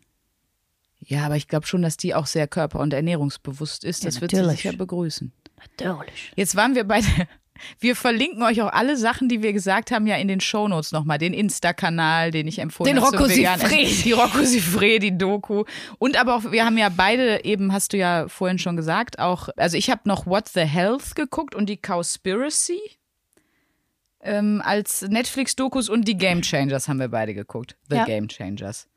Ja, aber ich glaube schon, dass die auch sehr körper- und ernährungsbewusst ist. Ja, Das wird sie natürlich. sicher begrüßen. Natürlich. Jetzt waren wir bei der, wir verlinken euch auch alle Sachen, die wir gesagt haben, ja in den Shownotes nochmal. Den Insta-Kanal, den ich empfohlen Den habe. zum Rocco. Essen. Die Rocco Siffredi Doku. Und aber auch, wir haben ja beide, eben hast du ja vorhin schon gesagt, auch, also ich habe noch What the Health geguckt und die Cowspiracy ähm, als Netflix-Dokus und die Game Changers haben wir beide geguckt. The Ja. Game Changers.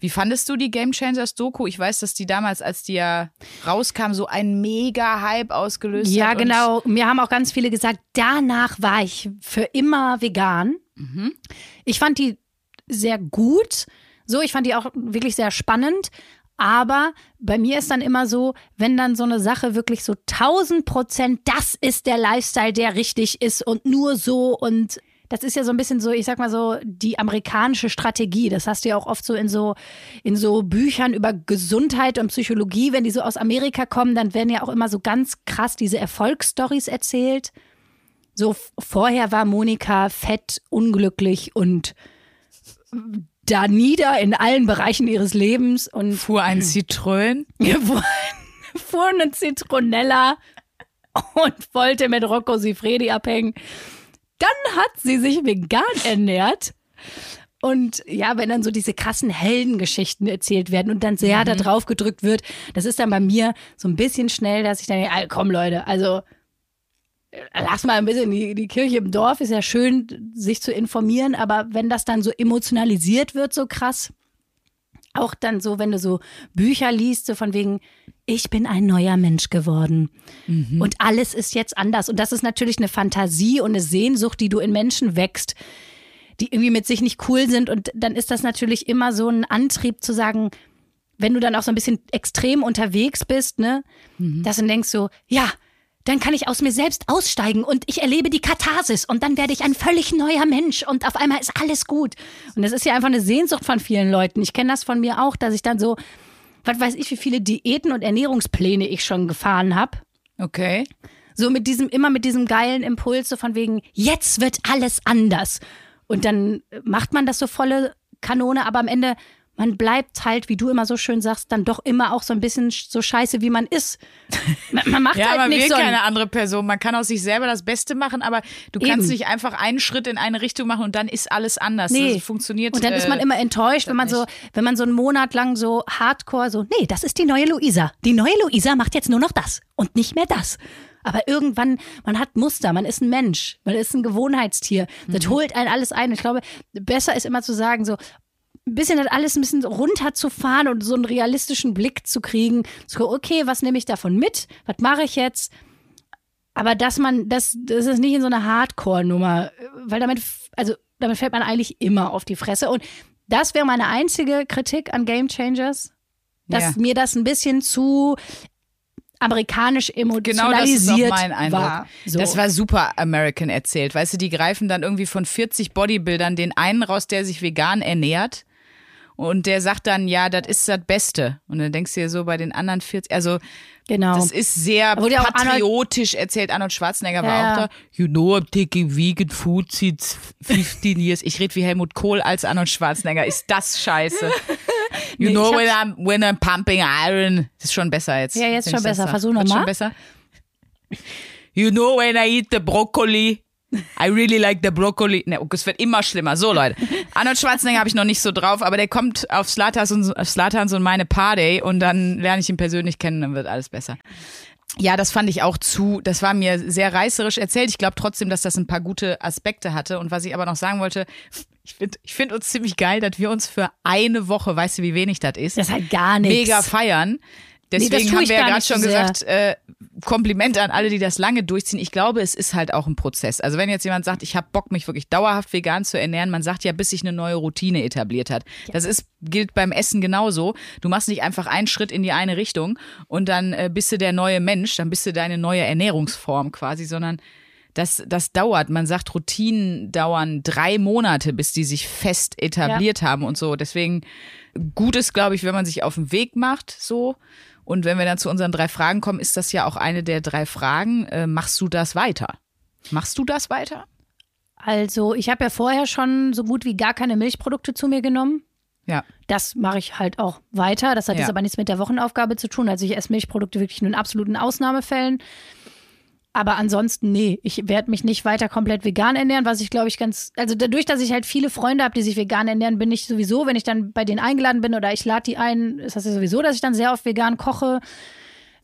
Wie fandest du die Game Changers Doku? Ich weiß, dass die damals, als die ja rauskam, so einen Mega-Hype ausgelöst Ja, hat. und- genau. Mir haben auch ganz viele gesagt, danach war ich für immer vegan. Mhm. Ich fand die sehr gut. So, ich fand die auch wirklich sehr spannend. Aber bei mir ist dann immer so, wenn dann so eine Sache wirklich so 1000 Prozent, das ist der Lifestyle, der richtig ist und nur so und das ist ja so ein bisschen so, ich sag mal so, die amerikanische Strategie. Das hast du ja auch oft so in so, in so Büchern über Gesundheit und Psychologie. Wenn die so aus Amerika kommen, dann werden ja auch immer so ganz krass diese Erfolgsstories erzählt. So vorher war Monika fett, unglücklich und da nieder in allen Bereichen ihres Lebens und fuhr ein fuhr, fuhr eine Zitronella und wollte mit Rocco Sifredi abhängen. Dann hat sie sich vegan ernährt. Und ja, wenn dann so diese krassen Heldengeschichten erzählt werden und dann sehr da drauf gedrückt wird, das ist dann bei mir so ein bisschen schnell, dass ich dann, komm Leute, also äh, lass mal ein bisschen die, die Kirche im Dorf, ist ja schön, sich zu informieren, aber wenn das dann so emotionalisiert wird, so krass, auch dann so, wenn du so Bücher liest, so von wegen, ich bin ein neuer Mensch geworden und alles ist jetzt anders. Und das ist natürlich eine Fantasie und eine Sehnsucht, die du in Menschen wächst, die irgendwie mit sich nicht cool sind. Und dann ist das natürlich immer so ein Antrieb zu sagen, wenn du dann auch so ein bisschen extrem unterwegs bist, ne, dass du denkst so, ja, dann kann ich aus mir selbst aussteigen und ich erlebe die Katharsis und dann werde ich ein völlig neuer Mensch und auf einmal ist alles gut. Und das ist ja einfach eine Sehnsucht von vielen Leuten. Ich kenne das von mir auch, dass ich dann so, was weiß ich, wie viele Diäten und Ernährungspläne ich schon gefahren habe. Okay. So mit diesem, immer mit diesem geilen Impuls, so von wegen, jetzt wird alles anders. Und dann macht man das so volle Kanone, aber am Ende, man bleibt halt, wie du immer so schön sagst, dann doch immer auch so ein bisschen so scheiße, wie man ist. Man, man macht Ja, halt man nicht will so. ein- keine andere Person. Man kann aus sich selber das Beste machen, aber du kannst Eben. nicht einfach einen Schritt in eine Richtung machen und dann ist alles anders. Nee. Das funktioniert. Und dann ist man äh, immer enttäuscht, wenn man so, wenn man so einen Monat lang so hardcore so, nee, das ist die neue Luisa. Die neue Luisa macht jetzt nur noch das und nicht mehr das. Aber irgendwann, man hat Muster, man ist ein Mensch, man ist ein Gewohnheitstier. Das holt einen alles ein. Ich glaube, besser ist immer zu sagen, so, ein bisschen das alles ein bisschen runterzufahren und so einen realistischen Blick zu kriegen. So, okay, was nehme ich davon mit? Was mache ich jetzt? Aber dass man, das, das ist nicht in so eine Hardcore-Nummer, weil damit, also damit fällt man eigentlich immer auf die Fresse. Und das wäre meine einzige Kritik an Game Changers, dass Ja. mir das ein bisschen zu amerikanisch Genau das ist auch emotionalisiert mein Eindruck. war. So. Das war super American erzählt. Weißt du, die greifen dann irgendwie von 40 Bodybuildern den einen raus, der sich vegan ernährt. Und der sagt dann, ja, das ist das Beste. Und dann denkst du dir so bei den anderen 40, also genau. das ist sehr auch patriotisch erzählt. Arnold Schwarzenegger war Ja, auch ja. da. You know, I'm taking vegan food since 15 years. Ich rede wie Helmut Kohl als Arnold Schwarzenegger. Ist das scheiße? You Nee, know, when I'm, when I'm pumping iron. Das ist schon besser jetzt. Ja, jetzt schon besser. sag. Versuch noch Wird mal. schon besser. You know, when I eat the broccoli. I really like the broccoli. Ne, oh, es wird immer schlimmer. So, Leute. Arnold Schwarzenegger habe ich noch nicht so drauf, aber der kommt auf Slatans und, auf Slatans und meine Party und dann lerne ich ihn persönlich kennen, dann wird alles besser. Ja, das fand ich auch zu, das war mir sehr reißerisch erzählt. Ich glaube trotzdem, dass das ein paar gute Aspekte hatte. Und was ich aber noch sagen wollte, ich finde ich find uns ziemlich geil, dass wir uns für eine Woche, weißt du, wie wenig das ist, das ist halt gar nichts. mega feiern. Deswegen tue haben wir ja gerade schon gesagt, äh, Kompliment an alle, die das lange durchziehen. Ich glaube, es ist halt auch ein Prozess. Also wenn jetzt jemand sagt, ich habe Bock, mich wirklich dauerhaft vegan zu ernähren, man sagt ja, bis sich eine neue Routine etabliert hat. Das ist gilt beim Essen genauso. Du machst nicht einfach einen Schritt in die eine Richtung und dann äh, bist du der neue Mensch, dann bist du deine neue Ernährungsform quasi, sondern das, das dauert. Man sagt, Routinen dauern drei Monate, bis die sich fest etabliert haben und so. Deswegen gut ist, glaube ich, wenn man sich auf den Weg macht, so. Und wenn wir dann zu unseren drei Fragen kommen, ist das ja auch eine der drei Fragen. Äh, machst du das weiter? Machst du das weiter? Also, ich habe ja vorher schon so gut wie gar keine Milchprodukte zu mir genommen. Ja. Das mache ich halt auch weiter. Das hat Ja. jetzt aber nichts mit der Wochenaufgabe zu tun. Also ich esse Milchprodukte wirklich nur in absoluten Ausnahmefällen. Aber ansonsten, nee, ich werde mich nicht weiter komplett vegan ernähren, was ich glaube ich ganz, also dadurch, dass ich halt viele Freunde habe, die sich vegan ernähren, bin ich sowieso, wenn ich dann bei denen eingeladen bin oder ich lade die ein, ist das ja sowieso, dass ich dann sehr oft vegan koche.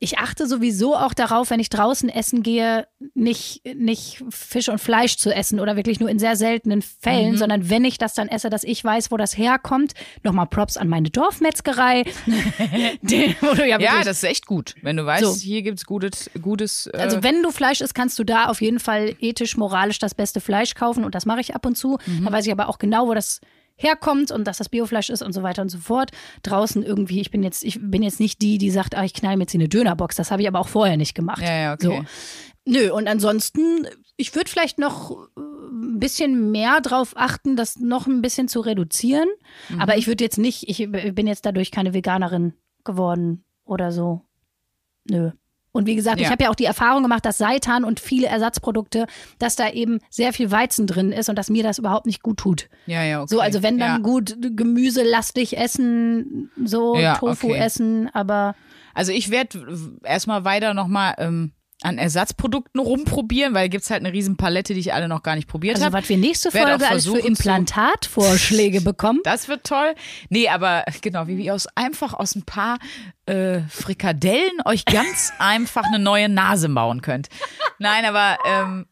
Ich achte sowieso auch darauf, wenn ich draußen essen gehe, nicht, nicht Fisch und Fleisch zu essen oder wirklich nur in sehr seltenen Mhm. Fällen, sondern wenn ich das dann esse, dass ich weiß, wo das herkommt. Nochmal Props an meine Dorfmetzgerei. Du ja, Ja, das ist echt gut. Wenn du weißt, So. hier gibt's gutes, gutes. Äh, also wenn du Fleisch isst, kannst du da auf jeden Fall ethisch, moralisch das beste Fleisch kaufen und das mache ich ab und zu. Mhm. Da weiß ich aber auch genau, wo das herkommt und dass das Biofleisch ist und so weiter und so fort. Draußen irgendwie, ich bin jetzt, ich bin jetzt nicht die, die sagt, ah, ich knall mir jetzt hier eine Dönerbox. Das habe ich aber auch vorher nicht gemacht. Ja, ja, okay. So. Nö, und ansonsten, ich würde vielleicht noch äh, ein bisschen mehr drauf achten, das noch ein bisschen zu reduzieren. Mhm. Aber ich würde jetzt nicht, ich bin jetzt dadurch keine Veganerin geworden oder so. Nö. Und wie gesagt, Ja. ich habe ja auch die Erfahrung gemacht, dass Seitan und viele Ersatzprodukte, dass da eben sehr viel Weizen drin ist und dass mir das überhaupt nicht gut tut. ja, ja, okay. So, also wenn dann ja. gut gemüselastig essen, so Ja, Tofu okay. essen, aber Also ich werde erstmal weiter nochmal ähm, an Ersatzprodukten rumprobieren, weil gibt's halt eine riesen Palette, die ich alle noch gar nicht probiert also habe. was wir nächste Folge alles für Implantatvorschläge bekommen. Das wird toll. Nee, aber genau, wie wir aus einfach aus ein paar äh, Frikadellen euch ganz einfach eine neue Nase bauen könnt. Nein, aber ähm,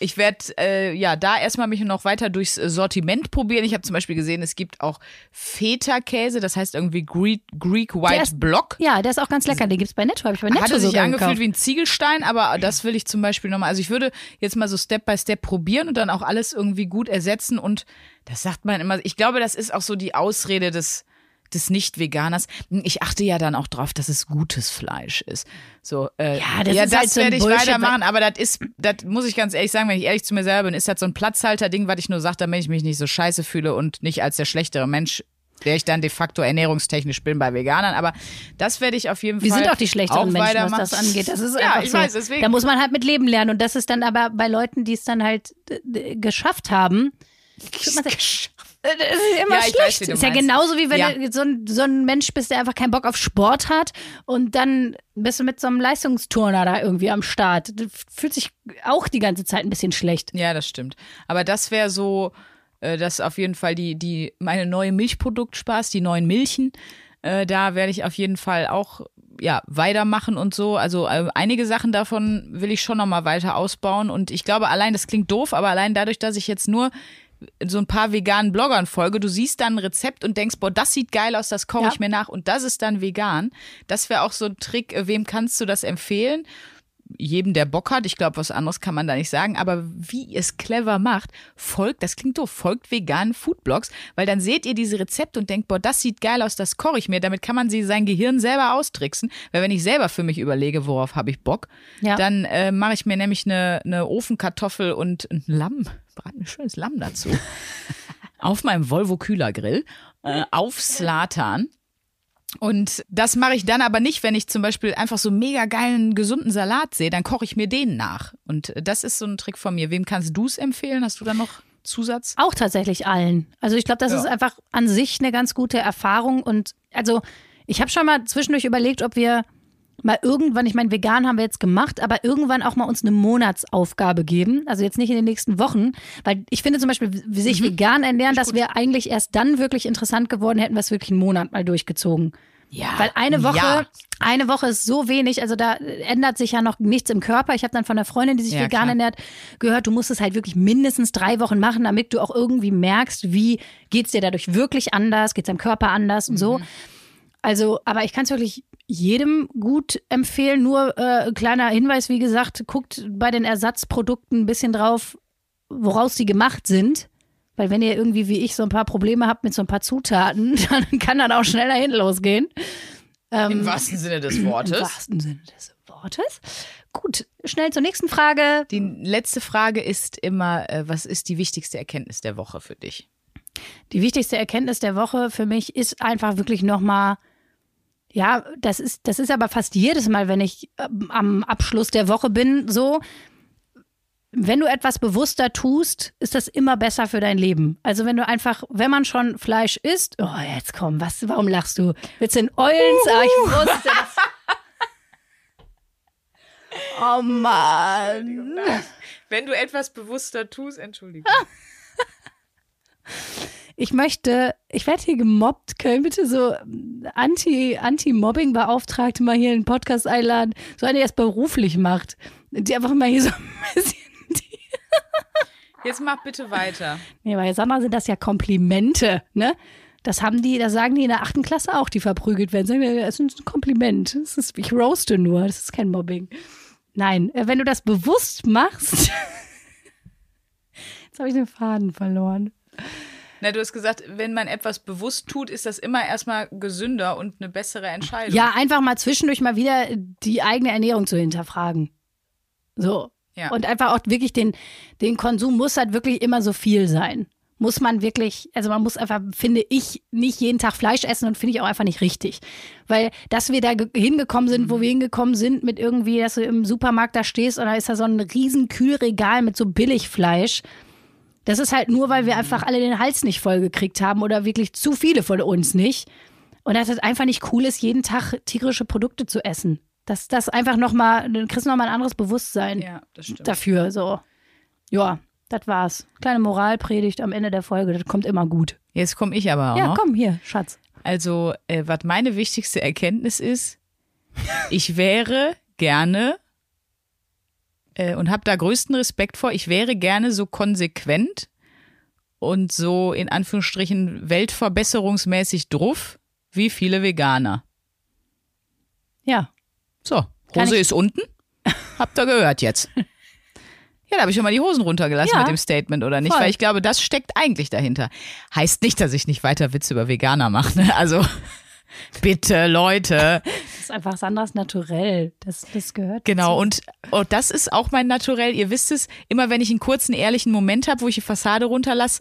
ich werde äh, ja da erstmal mich noch weiter durchs Sortiment probieren. Ich habe zum Beispiel gesehen, es gibt auch Feta-Käse, das heißt irgendwie Greek, Greek White ist- Block. Ja, der ist auch ganz lecker. Den gibt's bei Netto, habe ich bei Netto Hatte sich angefühlt gekauft. wie ein Ziegelstein, aber das will ich zum Beispiel nochmal. Also ich würde jetzt mal so Step by Step probieren und dann auch alles irgendwie gut ersetzen. Und das sagt man immer. Ich glaube, das ist auch so die Ausrede des des Nicht-Veganers. Ich achte ja dann auch drauf, dass es gutes Fleisch ist. So, äh, Ja, das ist halt so werde ich Bullshit, weitermachen, aber das ist, das muss ich ganz ehrlich sagen, wenn ich ehrlich zu mir selber bin, ist das so ein Platzhalter-Ding, was ich nur sage, damit ich mich nicht so scheiße fühle und nicht als der schlechtere Mensch, der ich dann de facto ernährungstechnisch bin bei Veganern. Aber das werde ich auf jeden Wir Fall sind auch die schlechteren auch Menschen, was das angeht. Das ist ja, ich so. weiß, deswegen. Da muss man halt mit leben lernen. Und das ist dann aber bei Leuten, die es dann halt äh, d- geschafft haben. Ich äh, Das ist immer Ja, schlecht. weiß, ist ja genauso wie wenn Ja. du so ein, so ein Mensch bist, der einfach keinen Bock auf Sport hat und dann bist du mit so einem Leistungsturner da irgendwie am Start. Du fühlt sich auch die ganze Zeit ein bisschen schlecht. Ja, das stimmt. Aber das wäre so, äh, das auf jeden Fall die, die, meine neue Milchproduktspaß, die neuen Milchen. Äh, da werde ich auf jeden Fall auch ja weitermachen und so. Also äh, einige Sachen davon will ich schon noch mal weiter ausbauen. Und ich glaube, allein das klingt doof, aber allein dadurch, dass ich jetzt nur so ein paar veganen Bloggern folge, du siehst dann ein Rezept und denkst, boah, das sieht geil aus, das koche Ja. ich mir nach und das ist dann vegan. Das wäre auch so ein Trick, äh, wem kannst du das empfehlen? jedem, der Bock hat. Ich glaube, was anderes kann man da nicht sagen. Aber wie ihr es clever macht, folgt, das klingt doof, folgt veganen Foodblogs, weil dann seht ihr diese Rezepte und denkt, boah, das sieht geil aus, das koche ich mir. Damit kann man sie sein Gehirn selber austricksen. Weil wenn ich selber für mich überlege, worauf habe ich Bock, Ja. dann äh, mache ich mir nämlich eine, eine Ofenkartoffel und ein Lamm, brate ein schönes Lamm dazu. auf meinem Volvo Kühlergrill, äh, auf Slatan. Und das mache ich dann aber nicht, wenn ich zum Beispiel einfach so mega geilen, gesunden Salat sehe, dann koche ich mir den nach. Und das ist so ein Trick von mir. Wem kannst du es empfehlen? Hast du da noch Zusatz? Auch tatsächlich allen. Also ich glaube, das Ja. ist einfach an sich eine ganz gute Erfahrung. Und also ich habe schon mal zwischendurch überlegt, ob wir mal irgendwann, ich meine, vegan haben wir jetzt gemacht, aber irgendwann auch mal uns eine Monatsaufgabe geben. Also jetzt nicht in den nächsten Wochen, weil ich finde zum Beispiel, sich vegan ernähren, das wäre eigentlich erst dann wirklich interessant geworden, hätten wir es wirklich einen Monat mal durchgezogen. Ja. Weil eine Woche, Ja. eine Woche ist so wenig, also da ändert sich ja noch nichts im Körper. Ich habe dann von einer Freundin, die sich Ja, vegan klar. ernährt, gehört, du musst es halt wirklich mindestens drei Wochen machen, damit du auch irgendwie merkst, wie geht's dir dadurch wirklich anders, geht's deinem Körper anders und Mhm. so. Also, aber ich kann es wirklich jedem gut empfehlen. Nur äh, kleiner Hinweis, wie gesagt, guckt bei den Ersatzprodukten ein bisschen drauf, woraus sie gemacht sind. Weil wenn ihr irgendwie wie ich so ein paar Probleme habt mit so ein paar Zutaten, dann kann dann auch schneller hin losgehen. Im wahrsten Sinne des Im Wortes. wahrsten Sinne des Wortes. Gut, schnell zur nächsten Frage. Die letzte Frage ist immer, äh, was ist die wichtigste Erkenntnis der Woche für dich? Die wichtigste Erkenntnis der Woche für mich ist einfach wirklich nochmal, ja, das ist, das ist aber fast jedes Mal, wenn ich ähm, am Abschluss der Woche bin, so, wenn du etwas bewusster tust, ist das immer besser für dein Leben. Also wenn du einfach, wenn man schon Fleisch isst, oh, jetzt komm, was, warum lachst du? Willst du den Eulen sagen? Ich wusste das. Oh Mann. Wenn du etwas bewusster tust, entschuldige. Ich möchte, ich werde hier gemobbt. Können bitte so Anti, Anti-Mobbing-Beauftragte mal hier in den Podcast einladen? So eine, die das beruflich macht. Die einfach mal hier so ein bisschen. Jetzt mach bitte weiter. nee, bei Sandra sind das ja Komplimente, ne? Das haben die, das sagen die in der achten Klasse auch, die verprügelt werden. Sagen, wir, das ist ein Kompliment. Das ist, ich roaste nur, das ist kein Mobbing. Nein, äh, wenn du das bewusst machst. Jetzt habe ich den Faden verloren. Na, du hast gesagt, wenn man etwas bewusst tut, ist das immer erstmal gesünder und eine bessere Entscheidung. Ja, einfach mal zwischendurch mal wieder die eigene Ernährung zu hinterfragen. So. Ja. Und einfach auch wirklich den, den Konsum muss halt wirklich immer so viel sein. Muss man wirklich, also man muss einfach, finde ich, nicht jeden Tag Fleisch essen und finde ich auch einfach nicht richtig. Weil, dass wir da ge- hingekommen sind, wo wir hingekommen sind, mit irgendwie, dass du im Supermarkt da stehst und da ist da so ein riesen Kühlregal mit so Billigfleisch. Das ist halt nur, weil wir einfach alle den Hals nicht voll gekriegt haben oder wirklich zu viele von uns nicht. Und dass es einfach nicht cool ist, jeden Tag tierische Produkte zu essen. Dass das einfach nochmal, dann kriegst du nochmal ein anderes Bewusstsein Ja, das stimmt. dafür. So. Ja, das war's. Kleine Moralpredigt am Ende der Folge, das kommt immer gut. Jetzt komme ich aber auch Ja, noch. komm hier, Schatz. Also, äh, was meine wichtigste Erkenntnis ist, ich wäre gerne äh, und habe da größten Respekt vor, ich wäre gerne so konsequent und so in Anführungsstrichen weltverbesserungsmäßig druff wie viele Veganer. Ja. So, Hose ist unten. Habt ihr gehört jetzt. Ja, da habe ich schon mal die Hosen runtergelassen Ja, mit dem Statement, oder nicht? voll. Weil ich glaube, das steckt eigentlich dahinter. Heißt nicht, dass ich nicht weiter Witze über Veganer mache. Ne? Also bitte, Leute. Ist einfach Sandras Naturell. Das, das gehört. Genau, dazu. und oh, das ist auch mein Naturell. Ihr wisst es, immer wenn ich einen kurzen, ehrlichen Moment habe, wo ich die Fassade runterlasse,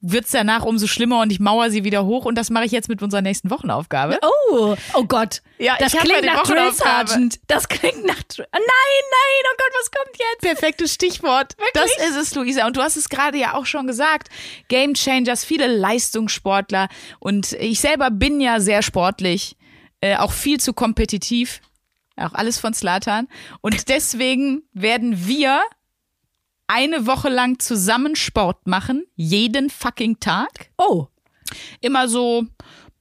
wird's danach umso schlimmer und ich mauer sie wieder hoch. Und das mache ich jetzt mit unserer nächsten Wochenaufgabe. Oh, oh Gott. Ja, das klingt nach Drill. Sergeant. Das klingt nach Drill. Nein, nein, oh Gott, was kommt jetzt? Perfektes Stichwort. Das ist es, Luisa. Und du hast es gerade ja auch schon gesagt. Game Changers, viele Leistungssportler. Und ich selber bin ja sehr sportlich, äh, auch viel zu kompetitiv. Auch alles von Slatan. Und deswegen werden wir eine Woche lang zusammen Sport machen. Jeden fucking Tag. Oh, Immer so,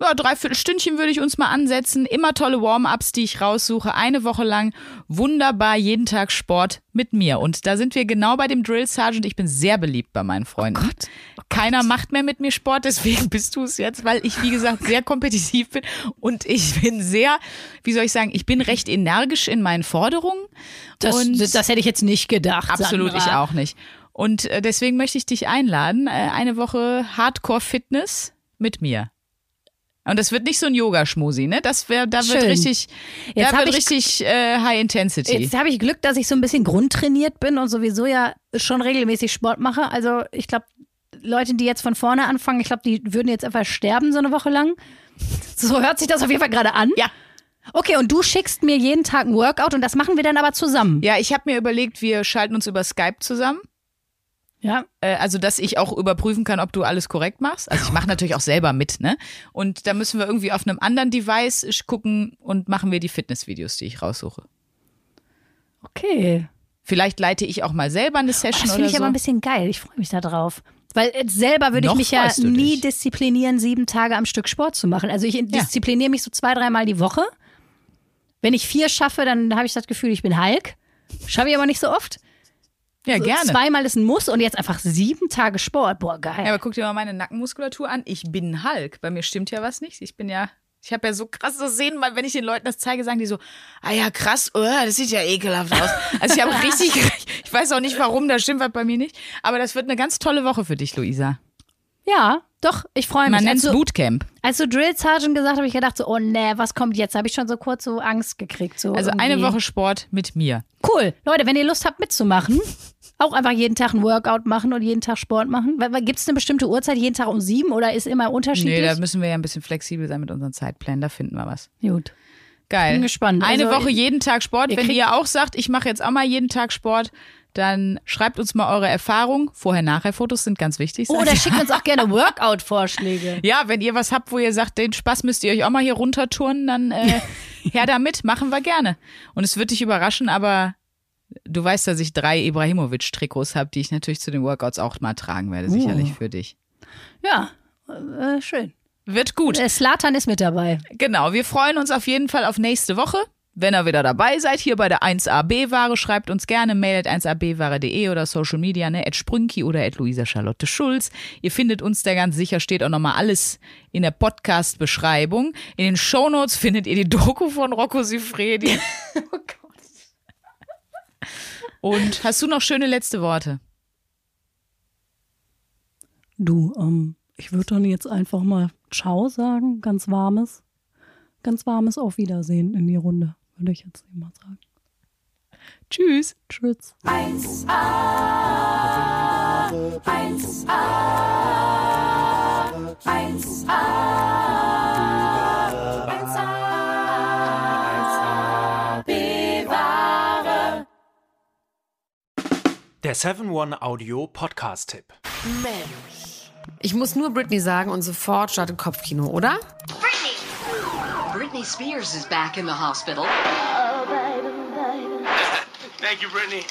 ja, dreiviertel Stündchen würde ich uns mal ansetzen. Immer tolle Warm-ups, die ich raussuche. Eine Woche lang wunderbar jeden Tag Sport mit mir. Und da sind wir genau bei dem Drill Sergeant. Ich bin sehr beliebt bei meinen Freunden. Keiner macht mehr mit mir Sport, deswegen bist du es jetzt, weil ich, wie gesagt, sehr kompetitiv bin. Und ich bin sehr, wie soll ich sagen, ich bin recht energisch in meinen Forderungen. das, und das, das hätte ich jetzt nicht gedacht. Absolut, Sandra. ich auch nicht. Und äh, deswegen möchte ich dich einladen, äh, eine Woche Hardcore-Fitness mit mir. Und das wird nicht so ein Yoga-Schmusi, ne? Das wäre, da wird Schön. richtig, Jetzt da wird ich- richtig äh, High Intensity. Jetzt habe ich Glück, dass ich so ein bisschen grundtrainiert bin und sowieso ja schon regelmäßig Sport mache. Also ich glaube, Leute, die jetzt von vorne anfangen, ich glaube, die würden jetzt einfach sterben so eine Woche lang. So hört sich das auf jeden Fall gerade an. Ja. Okay, und du schickst mir jeden Tag ein Workout und das machen wir dann aber zusammen. Ja, ich habe mir überlegt, wir schalten uns über Skype zusammen. Ja. Äh, also, dass ich auch überprüfen kann, ob du alles korrekt machst. Also, ich mache natürlich auch selber mit, ne? Und da müssen wir irgendwie auf einem anderen Device gucken und machen wir die Fitnessvideos, die ich raussuche. Okay. Vielleicht leite ich auch mal selber eine Session Das oder finde ich aber ein bisschen geil. Ich freue mich da drauf. Weil äh, selber würde ich mich ja nie dich. disziplinieren, sieben Tage am Stück Sport zu machen. Also ich diszipliniere mich so zwei, dreimal die Woche. Wenn ich vier schaffe, dann habe ich das Gefühl, ich bin Hulk. Schaffe ich aber nicht so oft. Ja, So gerne. Zweimal ist ein Muss und jetzt einfach sieben Tage Sport. Boah, geil. Ja, aber guck dir mal meine Nackenmuskulatur an. Ich bin Hulk. Bei mir stimmt ja was nicht. Ich bin ja Ich habe ja so krasse Szenen, mal wenn ich den Leuten das zeige, sagen die so, ah ja, krass, oh, das sieht ja ekelhaft aus. Also ich habe richtig, ich weiß auch nicht warum, da stimmt was bei mir nicht. Aber das wird eine ganz tolle Woche für dich, Luisa. Ja, doch, ich freue mich. Man nennt es du, Bootcamp. als du Drill Sergeant gesagt habe ich gedacht so, oh nee, was kommt jetzt? Habe ich schon so kurz so Angst gekriegt. So Also irgendwie. eine Woche Sport mit mir. Cool. Leute, wenn ihr Lust habt mitzumachen, auch einfach jeden Tag ein Workout machen und jeden Tag Sport machen. Gibt es eine bestimmte Uhrzeit, jeden Tag um sieben oder ist immer unterschiedlich? Nee, da müssen wir ja ein bisschen flexibel sein mit unseren Zeitplänen, da finden wir was. Gut. Geil. Bin gespannt. Eine Also, Woche jeden Tag Sport. Wenn ihr auch sagt, ich mache jetzt auch mal jeden Tag Sport, dann schreibt uns mal eure Erfahrung. Vorher-Nachher-Fotos sind ganz wichtig. Oh, oder schickt uns auch gerne Workout-Vorschläge. ja, wenn ihr was habt, wo ihr sagt, den Spaß müsst ihr euch auch mal hier runterturnen, dann äh, her damit, machen wir gerne. Und es wird dich überraschen, aber du weißt, dass ich drei Ibrahimovic-Trikots habe, die ich natürlich zu den Workouts auch mal tragen werde, sicherlich für dich. Ja, äh, schön. Wird gut. Äh, Slatan ist mit dabei. Genau, wir freuen uns auf jeden Fall auf nächste Woche. Wenn ihr wieder dabei seid, hier bei der 1AB-Ware, schreibt uns gerne mail at 1abware.de oder Social Media, ne, at Sprünki oder at Luisa Charlotte Schulz. Ihr findet uns da ganz sicher, steht auch nochmal alles in der Podcast-Beschreibung. In den Shownotes findet ihr die Doku von Rocco Sifredi. oh Gott. Und hast du noch schöne letzte Worte? Du, ähm, ich würde dann jetzt einfach mal Ciao sagen, ganz warmes. Ganz warmes Auf Wiedersehen in die Runde, würde ich jetzt mal sagen. Tschüss. Tschüss. Der 7-One-Audio-Podcast-Tipp. Ich muss nur Britney sagen und sofort startet Kopfkino, oder? Britney! Britney Spears is back in the hospital. Thank you, Brittany.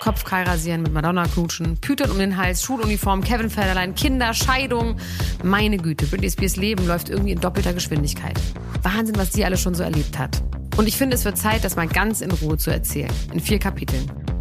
Kopfkei rasieren, mit Madonna knutschen, Pütern um den Hals, Schuluniform, Kevin Federlein, Kinder, Scheidung. Meine Güte, Britney Spears Leben läuft irgendwie in doppelter Geschwindigkeit. Wahnsinn, was die alle schon so erlebt hat. Und ich finde, es wird Zeit, das mal ganz in Ruhe zu erzählen. In vier Kapiteln.